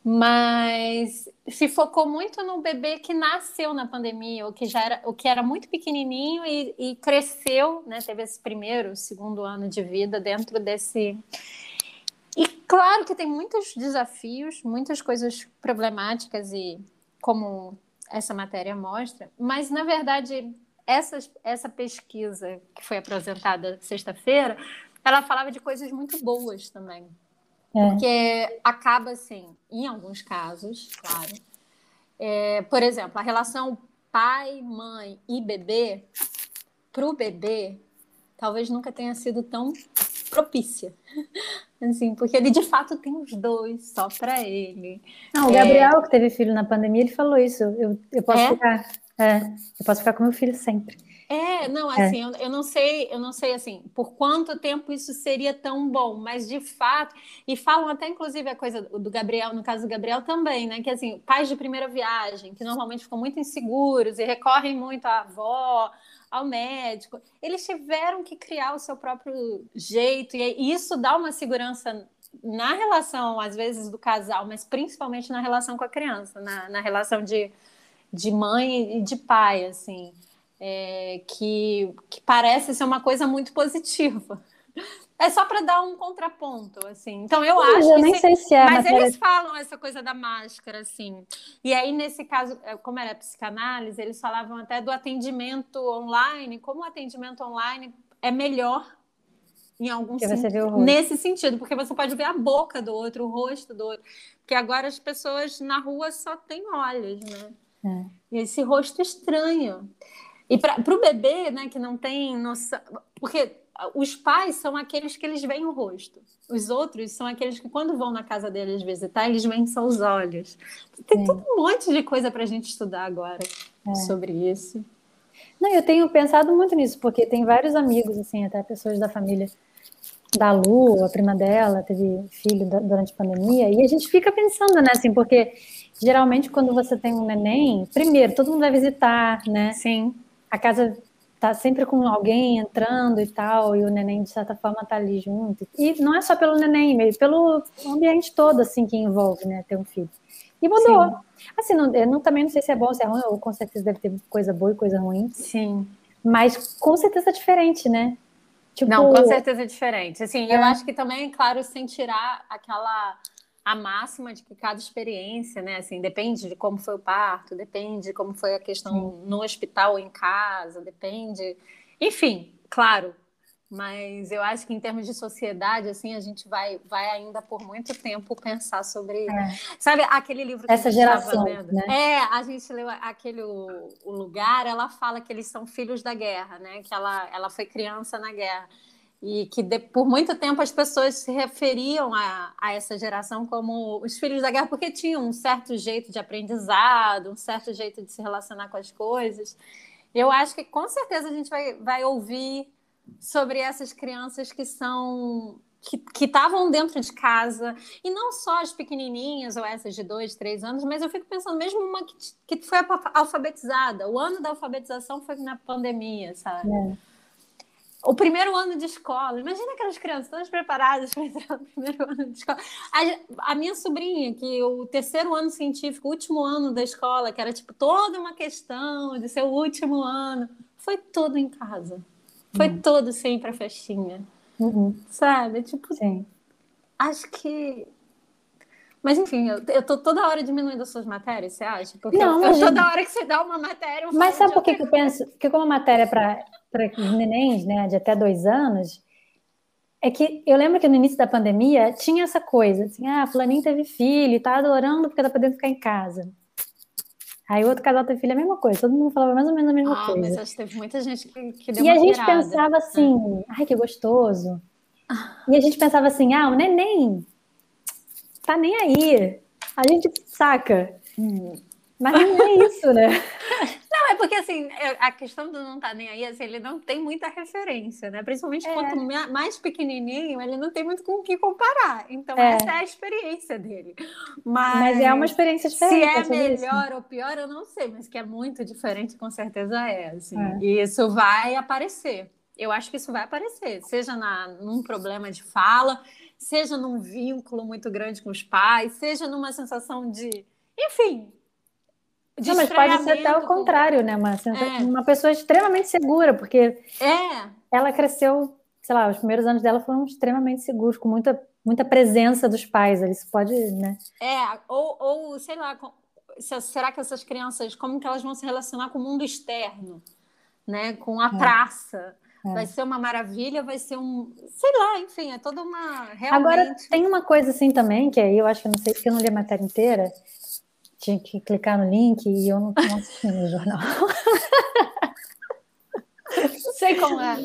mas se focou muito no bebê que nasceu na pandemia, ou que já era, o que era muito pequenininho e, e cresceu, né, teve esse primeiro, segundo ano de vida dentro desse e claro que tem muitos desafios, muitas coisas problemáticas e como essa matéria mostra, mas na verdade essa, essa pesquisa que foi apresentada sexta-feira, ela falava de coisas muito boas também. É. Porque acaba assim, em alguns casos, claro. É, por exemplo, a relação pai, mãe e bebê, para o bebê, talvez nunca tenha sido tão propícia. (laughs) Assim, porque ele de fato tem os dois só para ele. Não, o Gabriel, é... que teve filho na pandemia, ele falou isso. Eu, eu posso é? ficar. É, eu posso ficar com meu filho sempre. É, não, é. assim, é. Eu, eu, não sei, eu não sei assim, por quanto tempo isso seria tão bom, mas de fato, e falam até inclusive a coisa do Gabriel, no caso do Gabriel também, né, que assim, pais de primeira viagem, que normalmente ficam muito inseguros e recorrem muito à avó, ao médico. Eles tiveram que criar o seu próprio jeito, e isso dá uma segurança na relação, às vezes, do casal, mas principalmente na relação com a criança, na, na relação de, de mãe e de pai, assim, é, que, que parece ser uma coisa muito positiva. (laughs) É só para dar um contraponto, assim. Então eu acho. Eu nem se... sei se é. Mas eles falam essa coisa da máscara, assim. E aí nesse caso, é, como era psicanálise, eles falavam até do atendimento online, como o atendimento online é melhor em algum sentido, nesse sentido, porque você pode ver a boca do outro, o rosto do outro, porque agora as pessoas na rua só têm olhos, né? É. E esse rosto estranho. E para o bebê, né, que não tem noção, porque os pais são aqueles que eles veem o rosto. Os outros são aqueles que, quando vão na casa deles visitar, eles veem só os olhos. Tem todo um monte de coisa para a gente estudar agora é. sobre isso. Não, eu tenho pensado muito nisso, porque tem vários amigos, assim, até pessoas da família da Lu, a prima dela, teve filho durante a pandemia, e a gente fica pensando, né, assim, porque geralmente quando você tem um neném, primeiro, todo mundo vai visitar, né? Sim. A casa tá sempre com alguém entrando e tal, e o neném, de certa forma, tá ali junto. E não é só pelo neném, mas pelo ambiente todo, assim, que envolve, né, ter um filho. E mudou. Sim. Assim, não, eu não, também não sei se é bom ou se é ruim, ou com certeza deve ter coisa boa e coisa ruim. Sim. Mas com certeza é diferente, né? Tipo... Não, com certeza é diferente. Assim, é. eu acho que também, claro, sem tirar aquela a máxima de que cada experiência, né, assim, depende de como foi o parto, depende de como foi a questão Sim. no hospital ou em casa, depende, enfim, claro. Mas eu acho que em termos de sociedade, assim, a gente vai, vai ainda por muito tempo pensar sobre, é. sabe, aquele livro que essa geração, lendo? Né? É, a gente leu aquele o, o lugar, ela fala que eles são filhos da guerra, né? Que ela, ela foi criança na guerra e que de, por muito tempo as pessoas se referiam a, a, essa geração como os filhos da guerra, porque tinham um certo jeito de aprendizado, um certo jeito de se relacionar com as coisas. Eu acho que com certeza a gente vai, vai ouvir sobre essas crianças que são que estavam dentro de casa, e não só as pequenininhas ou essas de dois, três anos, mas eu fico pensando mesmo uma que, que foi alfabetizada. O ano da alfabetização foi na pandemia, sabe? É o primeiro ano de escola. Imagina aquelas crianças todas preparadas para entrar no primeiro (laughs) ano de escola. A, a, minha sobrinha, que o terceiro ano científico, o último ano da escola, que era tipo toda uma questão de ser o último ano, foi todo em casa. Foi uhum. todo sempre a festinha. Uhum. Sabe? Tipo, Sim. acho que Mas enfim, eu, eu tô toda hora diminuindo as suas matérias, você acha? Porque não, eu, toda hora que você dá uma matéria. Mas sabe por que, que eu penso? Porque como a matéria é para nenéns, né, de até dois anos, é que eu lembro que no início da pandemia tinha essa coisa, assim, ah, fulaninho teve filho, tá adorando porque tá podendo ficar em casa. Aí o outro casal teve filho, a mesma coisa, todo mundo falava mais ou menos a mesma ah, coisa. Mas acho que teve muita gente que, que deu E a gente pensava assim, ai, que gostoso. E a gente pensava assim, ah, o neném tá nem aí. A gente saca. Hum. Mas não é isso, né? (laughs) É porque assim, é, a questão do não tá nem aí, assim, ele não tem muita referência, né? Principalmente é. quanto mais pequenininho, ele não tem muito com o que comparar. Então, é. essa é a experiência dele. Mas, mas é uma experiência diferente. Se é melhor isso. ou pior, eu não sei, mas que é muito diferente, com certeza é. Assim. É. E isso vai aparecer. Eu acho que isso vai aparecer, seja na, num problema de fala, seja num vínculo muito grande com os pais, seja numa sensação de. Enfim. De Não, mas pode ser até o contrário, né? Uma, é. uma pessoa extremamente segura, porque é. ela cresceu, sei lá, os primeiros anos dela foram extremamente seguros, com muita, muita presença dos pais. Isso pode, né? É, ou, ou sei lá, será que essas crianças, como que elas vão se relacionar com o mundo externo? Né, com a é. praça, é. Vai ser uma maravilha, vai ser um. Sei lá, enfim, é toda uma. Realmente... Agora, tem uma coisa assim também, que aí eu acho que eu não sei, porque eu não li a matéria inteira. Tinha que clicar no link e eu não, não assisti no jornal. (laughs) sei como é.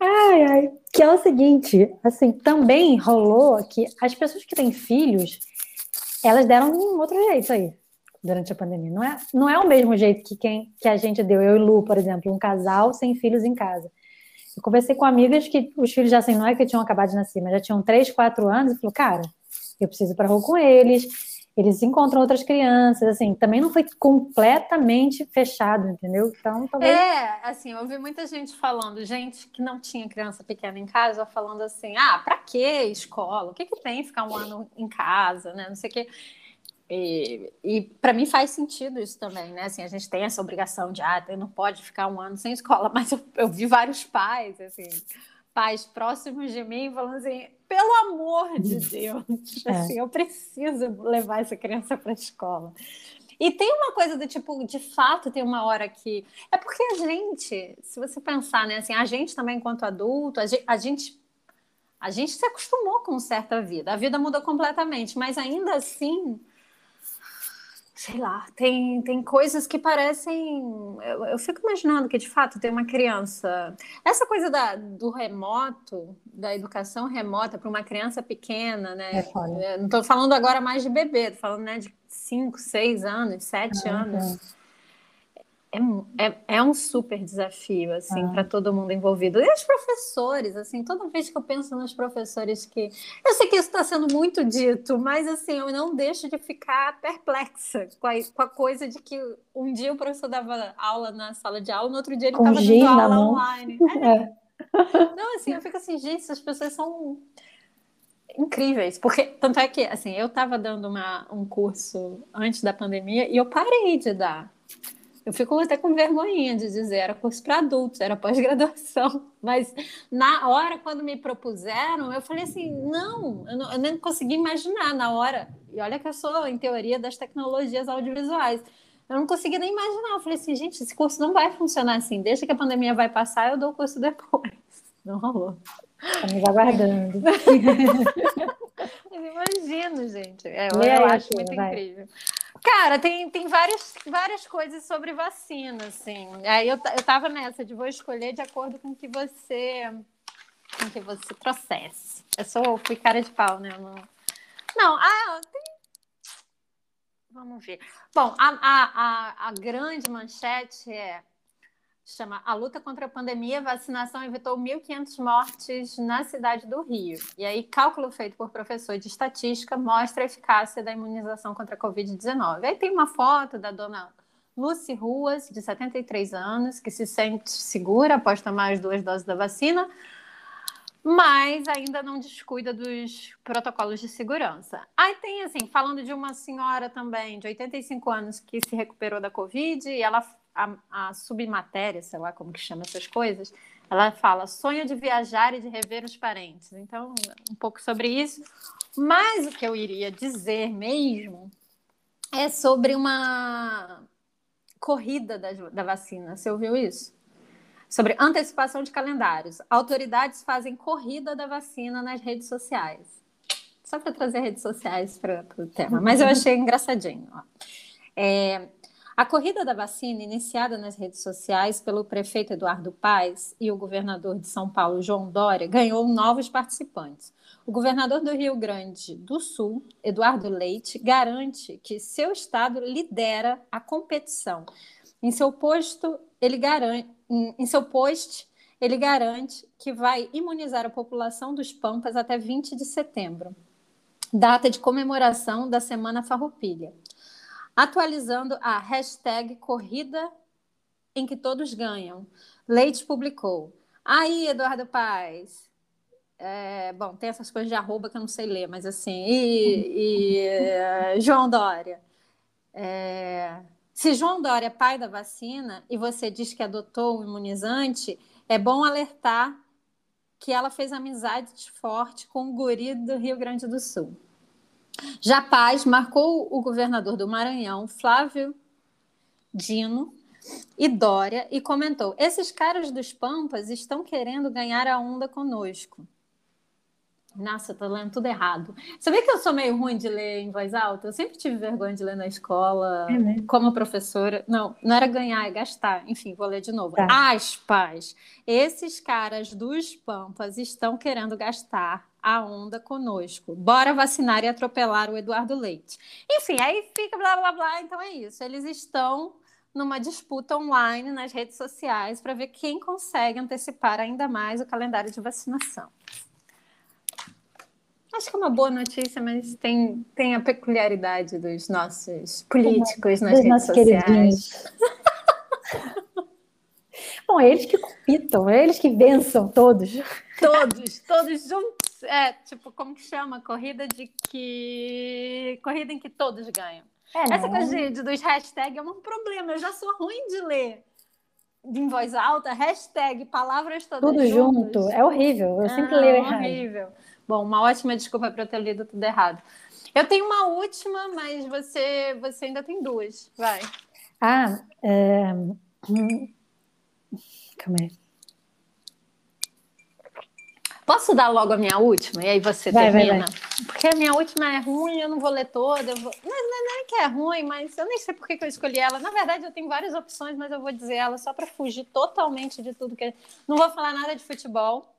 Ai, ai. Que é o seguinte, assim, também rolou que as pessoas que têm filhos, elas deram um outro jeito aí durante a pandemia. Não é, não é o mesmo jeito que, quem, que a gente deu, eu e Lu, por exemplo, um casal sem filhos em casa. Eu conversei com amigas que os filhos já assim, não é que tinham acabado de nascer, mas já tinham 3, 4 anos, e falou, cara, eu preciso ir para rua com eles, eles encontram outras crianças, assim, também não foi completamente fechado, entendeu? Então, talvez... É, assim, eu ouvi muita gente falando, gente que não tinha criança pequena em casa, falando assim, ah, para que escola? O que, que tem ficar um ano em casa, né? Não sei o quê. E, e para mim faz sentido isso também, né? Assim, a gente tem essa obrigação de, ah, não pode ficar um ano sem escola, (laughs) mas eu, eu vi vários pais, assim, pais próximos de mim falando assim, pelo amor de (laughs) Deus, é. assim, eu preciso levar essa criança para a escola. E tem uma coisa do tipo, de fato, tem uma hora que. É porque a gente, se você pensar, né, assim, a gente também, enquanto adulto, a gente, a gente, a gente se acostumou com certa vida. A vida mudou completamente, mas ainda assim sei lá, tem, tem coisas que parecem. Eu, eu, fico imaginando que de fato tem uma criança. Essa coisa da, do remoto, da educação remota para uma criança pequena, né? É não estou falando agora mais de bebê, estou falando né, de 5, 6 anos, 7 anos é, é, é, um super desafio, assim, ah. para todo mundo envolvido. E os professores, assim, toda vez que eu penso nos professores que... Eu sei que isso está sendo muito dito, mas, assim, eu não deixo de ficar perplexa com a, com a coisa de que um dia o professor dava aula na sala de aula, no outro dia ele estava dando aula online. (laughs) É. Então, assim, eu fico assim, gente, essas pessoas são incríveis, porque tanto é que, assim, eu estava dando uma, um curso antes da pandemia e eu parei de dar eu fico até com vergonhinha de dizer, era curso para adultos, era pós-graduação. (laughs) Mas na hora, quando me propuseram, eu falei assim: não eu, não, eu nem consegui imaginar na hora. E olha que eu sou, em teoria, das tecnologias audiovisuais. Eu não consegui nem imaginar. Eu falei assim: gente, esse curso não vai funcionar assim. Deixa que a pandemia vai passar, eu dou o curso depois. (laughs) Não rolou. Estamos aguardando. (laughs) Mas imagino, gente. É, eu, eu acho muito vai. incrível. Cara, tem, tem várias, várias coisas sobre vacina, assim. Aí eu, eu tava nessa de vou escolher de acordo com que você com que você trouxesse. Eu sou fui cara de pau, né? Não, não ah, tem... Vamos ver. Bom, a, a, a, a grande manchete é chama A Luta contra a Pandemia, vacinação evitou 1.500 mortes na cidade do Rio. E aí, cálculo feito por professor de estatística mostra a eficácia da imunização contra a Covid-19. Aí tem uma foto da dona Lucy Ruas, de 73 anos, que se sente segura após tomar as duas doses da vacina, mas ainda não descuida dos protocolos de segurança. Aí tem, assim, falando de uma senhora também, de 85 anos, que se recuperou da Covid e ela a, a submatéria, sei lá como que chama essas coisas, Ela fala: sonho de viajar e de rever os parentes. Então, um pouco sobre isso. Mas o que eu iria dizer mesmo é sobre uma corrida da, da vacina. Você ouviu isso? Sobre antecipação de calendários. Autoridades fazem corrida da vacina nas redes sociais. Só para trazer redes sociais para o tema, mas eu achei engraçadinho. É, a corrida da vacina, iniciada nas redes sociais pelo prefeito Eduardo Paes e o governador de São Paulo, João Dória, ganhou novos participantes. O governador do Rio Grande do Sul, Eduardo Leite, garante que seu estado lidera a competição. Em seu posto, ele garante, em seu post, ele garante que vai imunizar a população dos Pampas até 20 de setembro, data de comemoração da Semana Farroupilha. Atualizando a hashtag Corrida em que todos ganham. Leite publicou. Aí, Eduardo Paz, é, bom, tem essas coisas de arroba que eu não sei ler, mas assim, e, e é, João Dória. É, se João Dória é pai da vacina e você diz que adotou um imunizante, é bom alertar que ela fez amizade forte com o guri do Rio Grande do Sul. Já Paz marcou o governador do Maranhão, Flávio Dino, e Dória, e comentou: esses caras dos Pampas estão querendo ganhar a onda conosco. Nossa, eu tô lendo tudo errado. Sabia que eu sou meio ruim de ler em voz alta? Eu sempre tive vergonha de ler na escola, é como professora. Não, não era ganhar, é gastar. Enfim, vou ler de novo. Tá. Aspas. Esses caras dos Pampas estão querendo gastar a onda conosco. Bora vacinar e atropelar o Eduardo Leite. Enfim, aí fica blá blá blá. Então é isso. Eles estão numa disputa online nas redes sociais para ver quem consegue antecipar ainda mais o calendário de vacinação. Acho que é uma boa notícia, mas tem, tem a peculiaridade dos nossos políticos nas dos redes sociais. (laughs) Bom, é eles que compitam, é eles que vençam todos. Todos, todos juntos. É, tipo, como que chama? Corrida de que. Corrida em que todos ganham. É, Essa coisa de, de, dos hashtags é um problema. Eu já sou ruim de ler em voz alta, hashtag, palavras todas Tudo junto. É horrível. Eu sempre leio errado. É horrível. Bom, uma ótima desculpa para eu ter lido tudo errado. Eu tenho uma última, mas você, você ainda tem duas. Vai. Ah, é... Hum, calma aí. Posso dar logo a minha última e aí você vai, termina? Vai, vai. Porque a minha última é ruim, eu não vou ler toda. Vou... Não, não, não é que é ruim, mas eu nem sei por que, que eu escolhi ela. Na verdade, eu tenho várias opções, mas eu vou dizer ela só para fugir totalmente de tudo que. Não vou falar nada de futebol.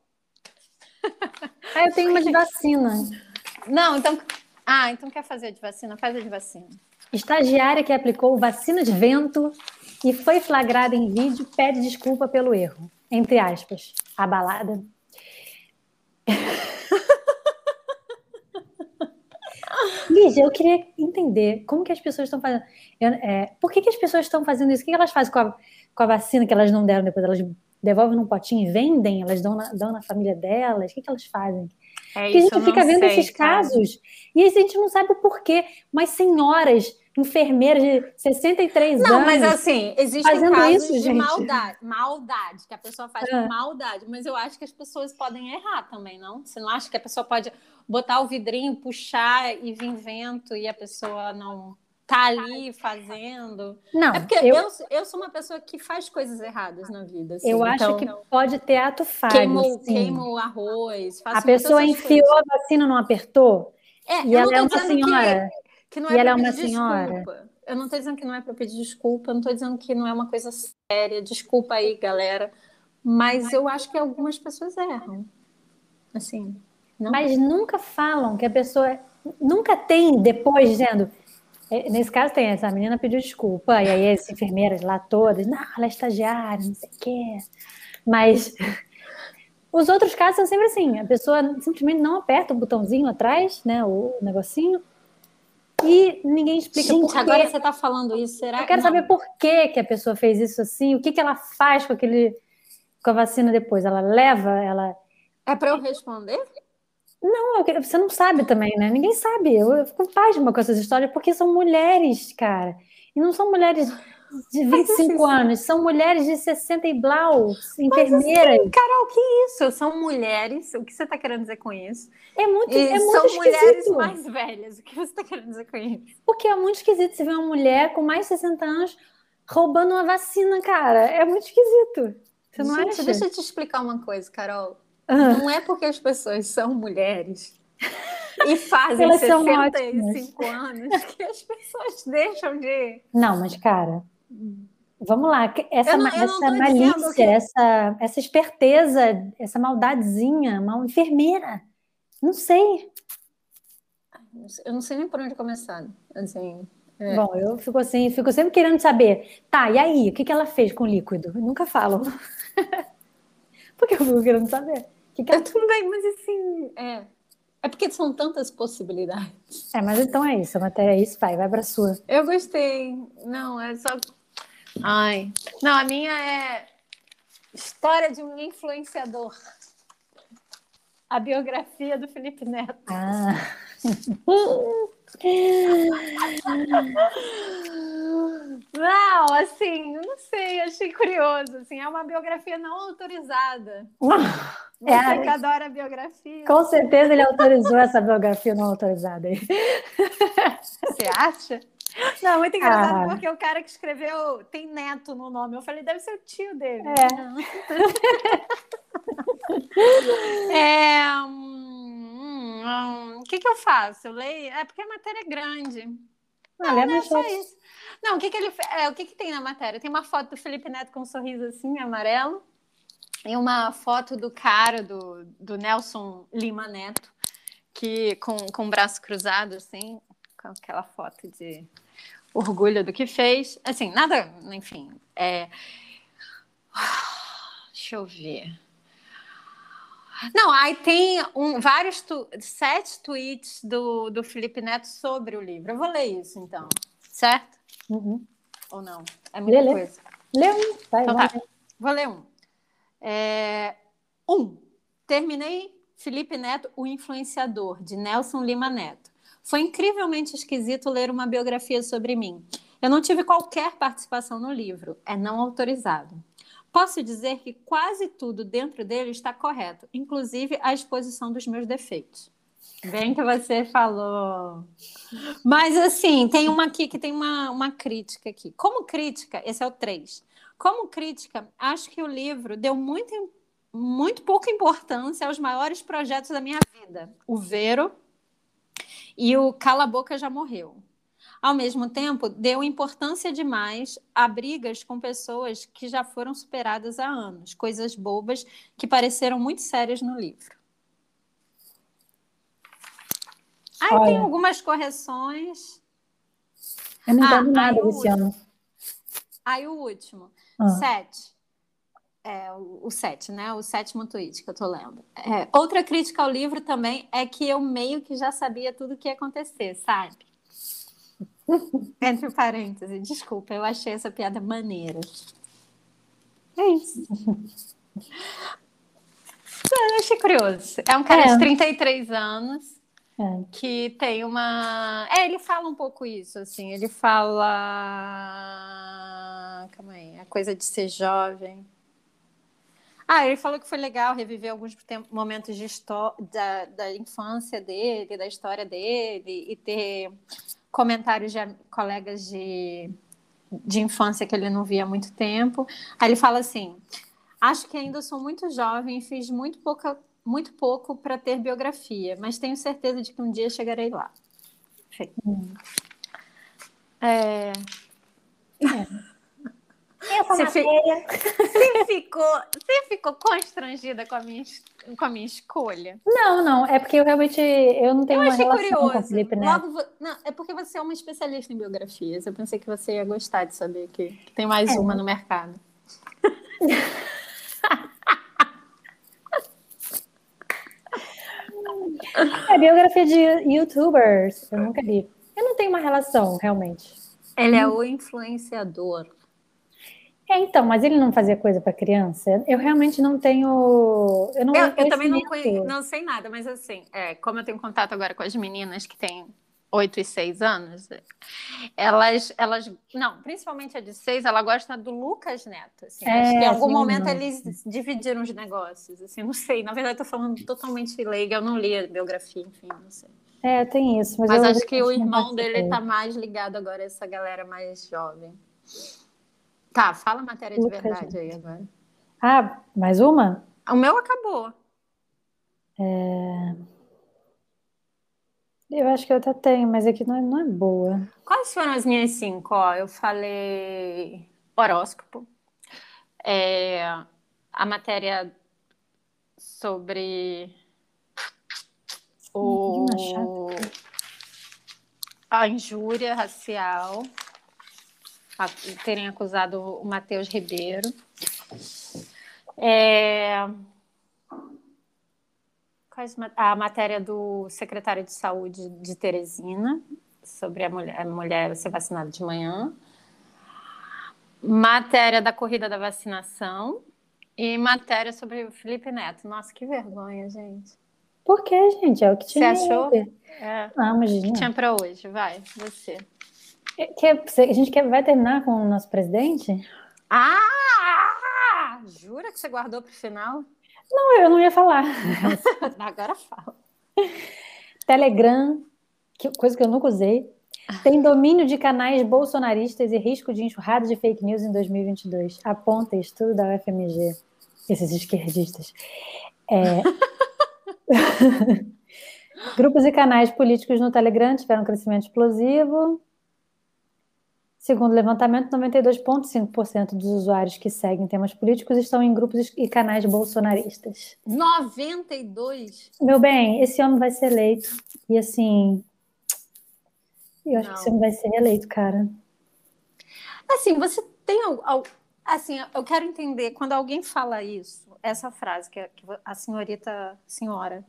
Ah, eu tenho uma de vacina. Não, então. Ah, então quer fazer de vacina? Faz a de vacina. Estagiária que aplicou vacina de vento e foi flagrada em vídeo pede desculpa pelo erro. Entre aspas, abalada. Lígia, eu queria entender como que as pessoas estão fazendo. É, por que, que as pessoas estão fazendo isso? O que elas fazem com a, com a vacina que elas não deram depois? Elas devolvem num potinho e vendem? Elas dão na, dão na família delas? O que, que elas fazem? É Porque a gente fica vendo sei, esses casos e a gente não sabe o porquê. Mas senhoras, enfermeiras de 63 não, anos. Não, mas assim, existem casos isso, de gente. maldade, maldade, que a pessoa faz é. com maldade. Mas eu acho que as pessoas podem errar também, não? Você não acha que a pessoa pode botar o vidrinho, puxar e vir vento e a pessoa não tá ali fazendo. Não, é porque eu, eu, eu, sou uma pessoa que faz coisas erradas na vida. Assim, eu acho então, que pode ter ato falho. Queimo, queimo o arroz. a pessoa enfiou coisas. a vacina, não apertou? É, e ela é uma senhora. Que, que não é e ela é uma senhora. Desculpa. Eu não estou dizendo que não é para pedir desculpa, eu não estou dizendo que não é uma coisa séria. Desculpa aí, galera. Mas eu acho que algumas pessoas erram. Assim. Não. Mas nunca falam que a pessoa. Nunca tem depois dizendo é, nesse caso tem, essa menina pediu desculpa, e aí as enfermeiras lá todas, não, ela é estagiária, não sei o quê. Mas (laughs) os outros casos são sempre assim, a pessoa simplesmente não aperta o botãozinho atrás, né, o negocinho, e ninguém explica Gente, por quê. agora você está falando isso, será Eu quero não. saber por que, que a pessoa fez isso assim, o que, que ela faz com aquele com a vacina depois, ela leva, ela... É para eu responder? Não, você não sabe também, né? Ninguém sabe. Eu, eu fico pasma com essas histórias porque são mulheres, cara. E não são mulheres. De 25 assim, anos, são mulheres de 60 e blau, enfermeiras. Assim, Carol, que isso? São mulheres, o que você está querendo dizer com isso? É muito, é muito São esquisito. mulheres mais velhas, o que você está querendo dizer com isso? Porque é muito esquisito você ver uma mulher com mais de 60 anos roubando uma vacina, cara. É muito esquisito. Você não Gente, acha? deixa eu te explicar uma coisa, Carol. Uhum. Não é porque as pessoas são mulheres (laughs) e fazem Elas 65 anos que as pessoas deixam de. Não, mas, cara, vamos lá. Essa, não, essa malícia, que... essa, essa esperteza, essa maldadezinha, uma enfermeira. Não sei. Eu não sei nem por onde começar. Assim, é. Bom, eu fico assim, fico sempre querendo saber. Tá, e aí? O que, que ela fez com o líquido? Eu nunca falo. (laughs) porque eu fico querendo saber. Que que ela... Eu também, mas assim, é. É porque são tantas possibilidades. É, mas então é isso, a matéria é isso, vai, vai pra sua. Eu gostei. Não, é só. Ai. Não, a minha é História de um influenciador. A biografia do Felipe Neto. Ah. (laughs) Não, assim, não sei, achei curioso. Assim, é uma biografia não autorizada. Você é, que adora biografia. Com certeza ele autorizou essa biografia não autorizada aí. Você acha? Não, muito engraçado, ah. porque o cara que escreveu tem neto no nome. Eu falei, deve ser o tio dele. É. (laughs) é hum, hum, o que, que eu faço? Eu leio? É porque a matéria é grande. Não, não, não é só isso. Não, o que, que ele é, o que, que tem na matéria? Tem uma foto do Felipe Neto com um sorriso assim, amarelo, e uma foto do cara, do, do Nelson Lima Neto, que com, com o braço cruzado, assim, com aquela foto de orgulho do que fez. Assim, nada, enfim. É... Deixa eu ver. Não, aí tem um, vários, tu, sete tweets do, do Felipe Neto sobre o livro. Eu vou ler isso, então. Certo? Uhum. Ou não? É muita lê, coisa. Lê, lê um. Vai, então, tá. Vou ler um. É... Um. Terminei Felipe Neto, o influenciador, de Nelson Lima Neto. Foi incrivelmente esquisito ler uma biografia sobre mim. Eu não tive qualquer participação no livro, é não autorizado. Posso dizer que quase tudo dentro dele está correto, inclusive a exposição dos meus defeitos. Bem que você falou. Mas assim, tem uma aqui que tem uma, uma crítica aqui. Como crítica, esse é o 3. Como crítica, acho que o livro deu muito, muito pouca importância aos maiores projetos da minha vida. O Vero e o Cala a Boca Já Morreu. Ao mesmo tempo, deu importância demais a brigas com pessoas que já foram superadas há anos, coisas bobas que pareceram muito sérias no livro. Aí Olha, tem algumas correções. Eu não entendo ah, nada desse ano. Aí o último, ah. sete. É, o, o sete, né? O sétimo tweet que eu tô lendo. É, outra crítica ao livro também é que eu meio que já sabia tudo o que ia acontecer, sabe? (laughs) Entre parênteses, desculpa, eu achei essa piada maneira. É isso. (laughs) Eu achei curioso. É um cara é. de 33 anos é. que tem uma. É, ele fala um pouco isso, assim. Ele fala. Calma aí, a coisa de ser jovem. Ah, ele falou que foi legal reviver alguns momentos de da, da infância dele, da história dele, e ter comentários de colegas de, de infância que ele não via há muito tempo. Aí ele fala assim: Acho que ainda sou muito jovem e fiz muito, pouca, muito pouco para ter biografia, mas tenho certeza de que um dia chegarei lá. Hum. É... é. Essa você matéria. Você ficou, você ficou constrangida com a, minha, com a minha escolha? Não, não. É porque eu realmente eu não tenho eu uma relação curioso. com o Felipe Neto. Logo, não, é porque você é uma especialista em biografias. Eu pensei que você ia gostar de saber que, que tem mais é. uma no mercado. (laughs) É biografia de youtubers. Eu nunca vi. Eu não tenho uma relação, realmente. Ele é o influenciador. É, então, mas ele não fazia coisa para criança? Eu realmente não tenho. Eu, não eu, eu também não, conheço, não sei nada, mas assim, é, como eu tenho contato agora com as meninas que têm 8 e 6 anos, elas, elas, não, principalmente a de 6, ela gosta do Lucas Neto. Assim, é, acho que em algum momento eles dividiram os negócios, assim, não sei. Na verdade, estou falando totalmente leiga, eu não li a biografia, enfim, não sei. É, tem isso. Mas, mas acho que o irmão dele está mais ligado agora a essa galera mais jovem. Tá, fala a matéria de verdade aí agora. Ah, mais uma? O meu acabou. É... Eu acho que eu até tenho, mas aqui não é, não é boa. Quais foram as minhas cinco? Ó, eu falei horóscopo, é, a matéria sobre o, a injúria racial, a, terem acusado o Matheus Ribeiro. É, a matéria do secretário de saúde de Teresina, sobre a mulher, a mulher ser vacinada de manhã. Matéria da corrida da vacinação. E matéria sobre o Felipe Neto. Nossa, que vergonha, gente. Por que, gente? É o que tinha. Você achou? É. O que tinha para hoje? Vai, você. É, quer, a gente quer, vai terminar com o nosso presidente? Ah! Jura que você guardou para o final? Não, eu não ia falar. (laughs) Agora fala. Telegram, que, coisa que eu nunca usei, tem domínio de canais bolsonaristas e risco de enxurrada de fake news em 2022. Aponta estudo da UFMG. Esses esquerdistas. É... (laughs) (laughs) Grupos e canais políticos no Telegram tiveram um crescimento explosivo. Segundo o levantamento, 92,5% dos usuários que seguem temas políticos estão em grupos e canais bolsonaristas. 92? Meu bem, esse homem vai ser eleito. E assim. Eu acho não. que esse homem vai ser eleito, cara. Assim, você tem. Assim, eu quero entender, quando alguém fala isso, essa frase que a senhorita, senhora,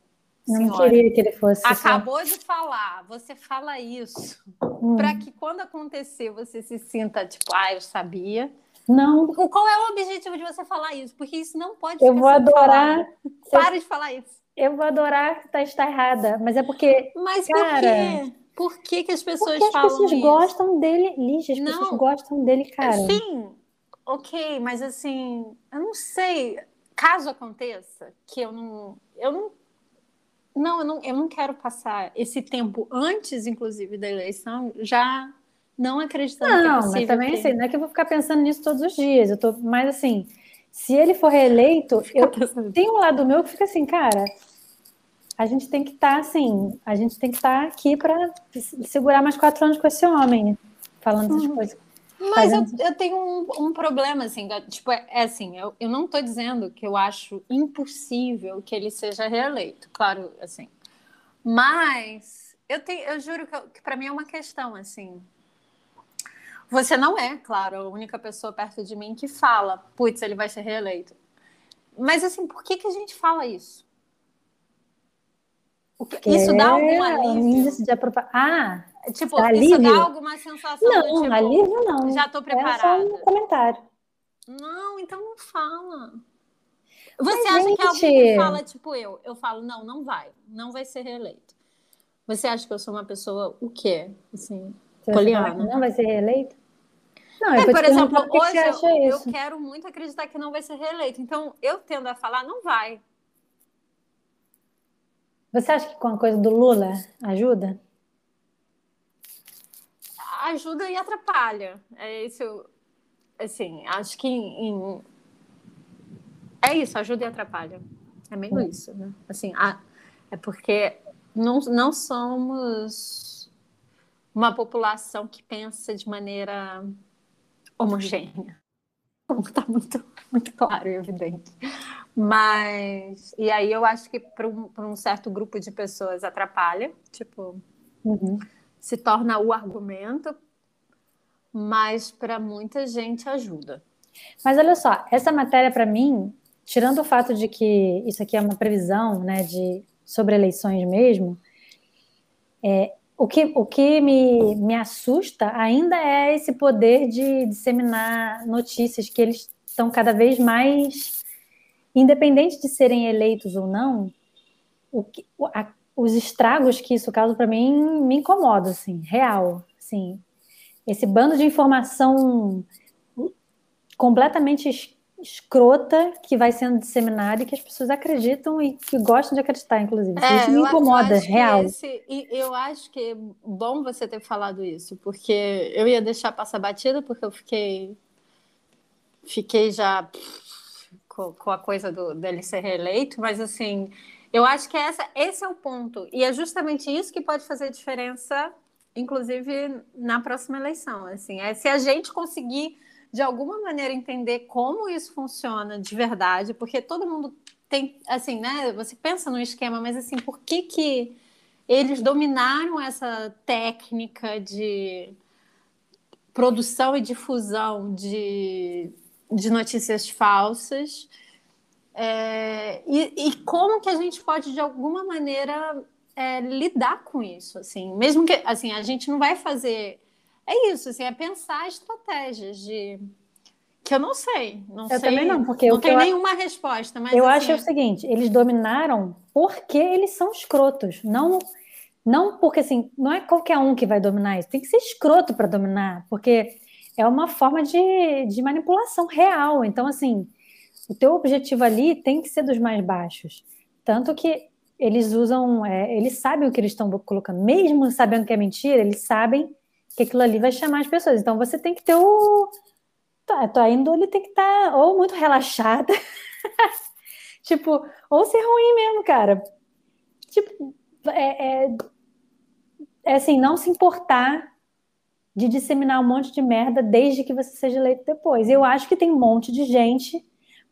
não queria que ele fosse. Acabou só... de falar, você fala isso hum. para que quando acontecer você se sinta tipo, ah, eu sabia. Não. Qual é o objetivo de você falar isso? Porque isso não pode. Eu vou adorar. Para de falar isso. Eu vou adorar tá está errada, mas é porque. Mas cara, por quê? Por que, que as pessoas porque falam as pessoas isso? gostam dele, Lígia, as não. pessoas gostam dele, cara. Sim, ok, mas assim, eu não sei. Caso aconteça que eu não, eu não não, eu não, eu não quero passar esse tempo antes, inclusive, da eleição, já não acreditando não, que é possível. Não, mas também que... assim, não é que eu vou ficar pensando nisso todos os dias. Eu tô, mas assim, se ele for reeleito, eu tem um lado meu que fica assim, cara, a gente tem que estar tá, assim, a gente tem que estar tá aqui para segurar mais quatro anos com esse homem, falando essas uhum. coisas. Mas eu, eu, tenho um, um, problema, assim, tipo, é, é assim, eu, eu não estou dizendo que eu acho impossível que ele seja reeleito, claro, assim. Mas eu, tenho, eu juro que, que para mim é uma questão, assim. Você não é, claro, a única pessoa perto de mim que fala, putz, ele vai ser reeleito. Mas, assim, por que, que a gente fala isso? Que, isso dá algum alívio? De ah, Tipo, dá isso alívio? dá alguma sensação Não, tipo, alívio não. Já tô preparada. É só um comentário. Não, então não fala. Você Mas, acha gente... que alguém fala, tipo eu, eu falo, não, não vai, não vai ser reeleito. Você acha que eu sou uma pessoa, o quê? Assim, poliana? Não vai ser reeleito? Não, é, por exemplo, hoje eu, eu quero muito acreditar que não vai ser reeleito. Então, eu tendo a falar, não vai. Você acha que com a coisa do Lula ajuda? Ajuda e atrapalha. É isso, assim, acho que em... é isso, ajuda e atrapalha. É meio isso, né? Assim, a... é porque não, não somos uma população que pensa de maneira homogênea. (laughs) Está muito, muito claro e evidente. Mas, e aí eu acho que para um, um certo grupo de pessoas atrapalha, tipo, uhum se torna o argumento, mas para muita gente ajuda. Mas olha só, essa matéria para mim, tirando o fato de que isso aqui é uma previsão, né, de sobre eleições mesmo, é, o que, o que me, me assusta ainda é esse poder de disseminar notícias que eles estão cada vez mais, independente de serem eleitos ou não, o que, a os estragos que isso causa para mim me incomoda, assim, real, assim. Esse bando de informação completamente escrota que vai sendo disseminada e que as pessoas acreditam e que gostam de acreditar, inclusive. É, isso me incomoda, real. Esse, e eu acho que é bom você ter falado isso, porque eu ia deixar passar batida, porque eu fiquei fiquei já com, com a coisa do, dele ser reeleito, mas assim, eu acho que essa, esse é o ponto. E é justamente isso que pode fazer diferença, inclusive, na próxima eleição. Assim, é se a gente conseguir de alguma maneira entender como isso funciona de verdade, porque todo mundo tem, assim, né? Você pensa no esquema, mas assim, por que que eles dominaram essa técnica de produção e difusão de, de notícias falsas? É, e, e, como que a gente pode, de alguma maneira, é, lidar com isso? Assim, mesmo que assim, a gente não vai fazer é isso, assim, é pensar estratégias de que eu não sei, não eu sei. também não, porque não tem eu... nenhuma resposta, mas eu assim... acho é o seguinte, eles dominaram porque eles são escrotos, não não porque assim, não é qualquer um que vai dominar isso, tem que ser escroto para dominar, porque é uma forma de, de manipulação real. Então, assim, o teu objetivo ali tem que ser dos mais baixos. Tanto que eles usam, é, eles sabem o que eles estão colocando, mesmo sabendo que é mentira, eles sabem que aquilo ali vai chamar as pessoas. Então você tem que ter o. A tua índole tem que estar tá, ou muito relaxada, (laughs) tipo, ou ser ruim mesmo, cara. Tipo, é, é, é assim, não se importar de disseminar um monte de merda desde que você seja eleito depois. Eu acho que tem um monte de gente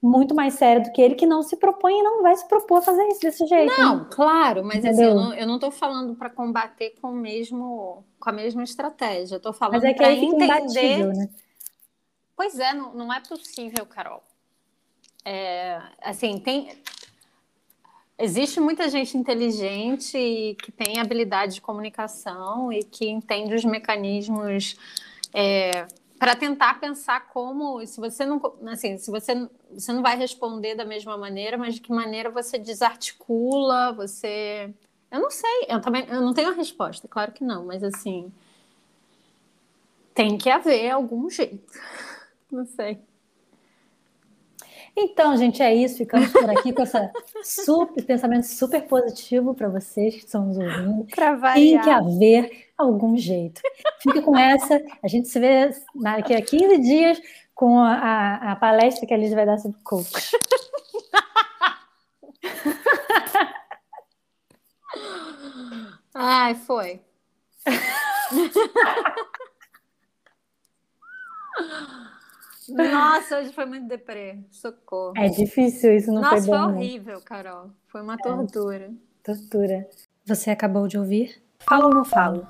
muito mais séria do que ele que não se propõe e não vai se propor a fazer isso desse jeito. Não, né? claro, mas assim, eu não, eu não tô falando para combater com o mesmo com a mesma estratégia. Eu tô falando mas é para entender. Né? Pois é, não, não é possível, Carol. É, assim, tem existe muita gente inteligente que tem habilidade de comunicação e que entende os mecanismos é, para tentar pensar como, se você não, assim, se você, você não vai responder da mesma maneira, mas de que maneira você desarticula, você, eu não sei, eu também, eu não tenho a resposta, claro que não, mas assim, tem que haver algum jeito, (laughs) não sei. Então, gente, é isso. Ficamos por aqui com esse (laughs) super, pensamento super positivo para vocês que estão nos ouvindo. Tem que haver algum jeito. Fica com essa. A gente se vê daqui a 15 dias com a, a, a palestra que a Liz vai dar sobre cocos. (laughs) Ai, foi. (laughs) Nossa, hoje foi muito deprê. Socorro. É difícil, isso não Nossa, foi bom. Nossa, foi horrível, Carol. Foi uma é. tortura. Tortura. Você acabou de ouvir Falo ou não falo?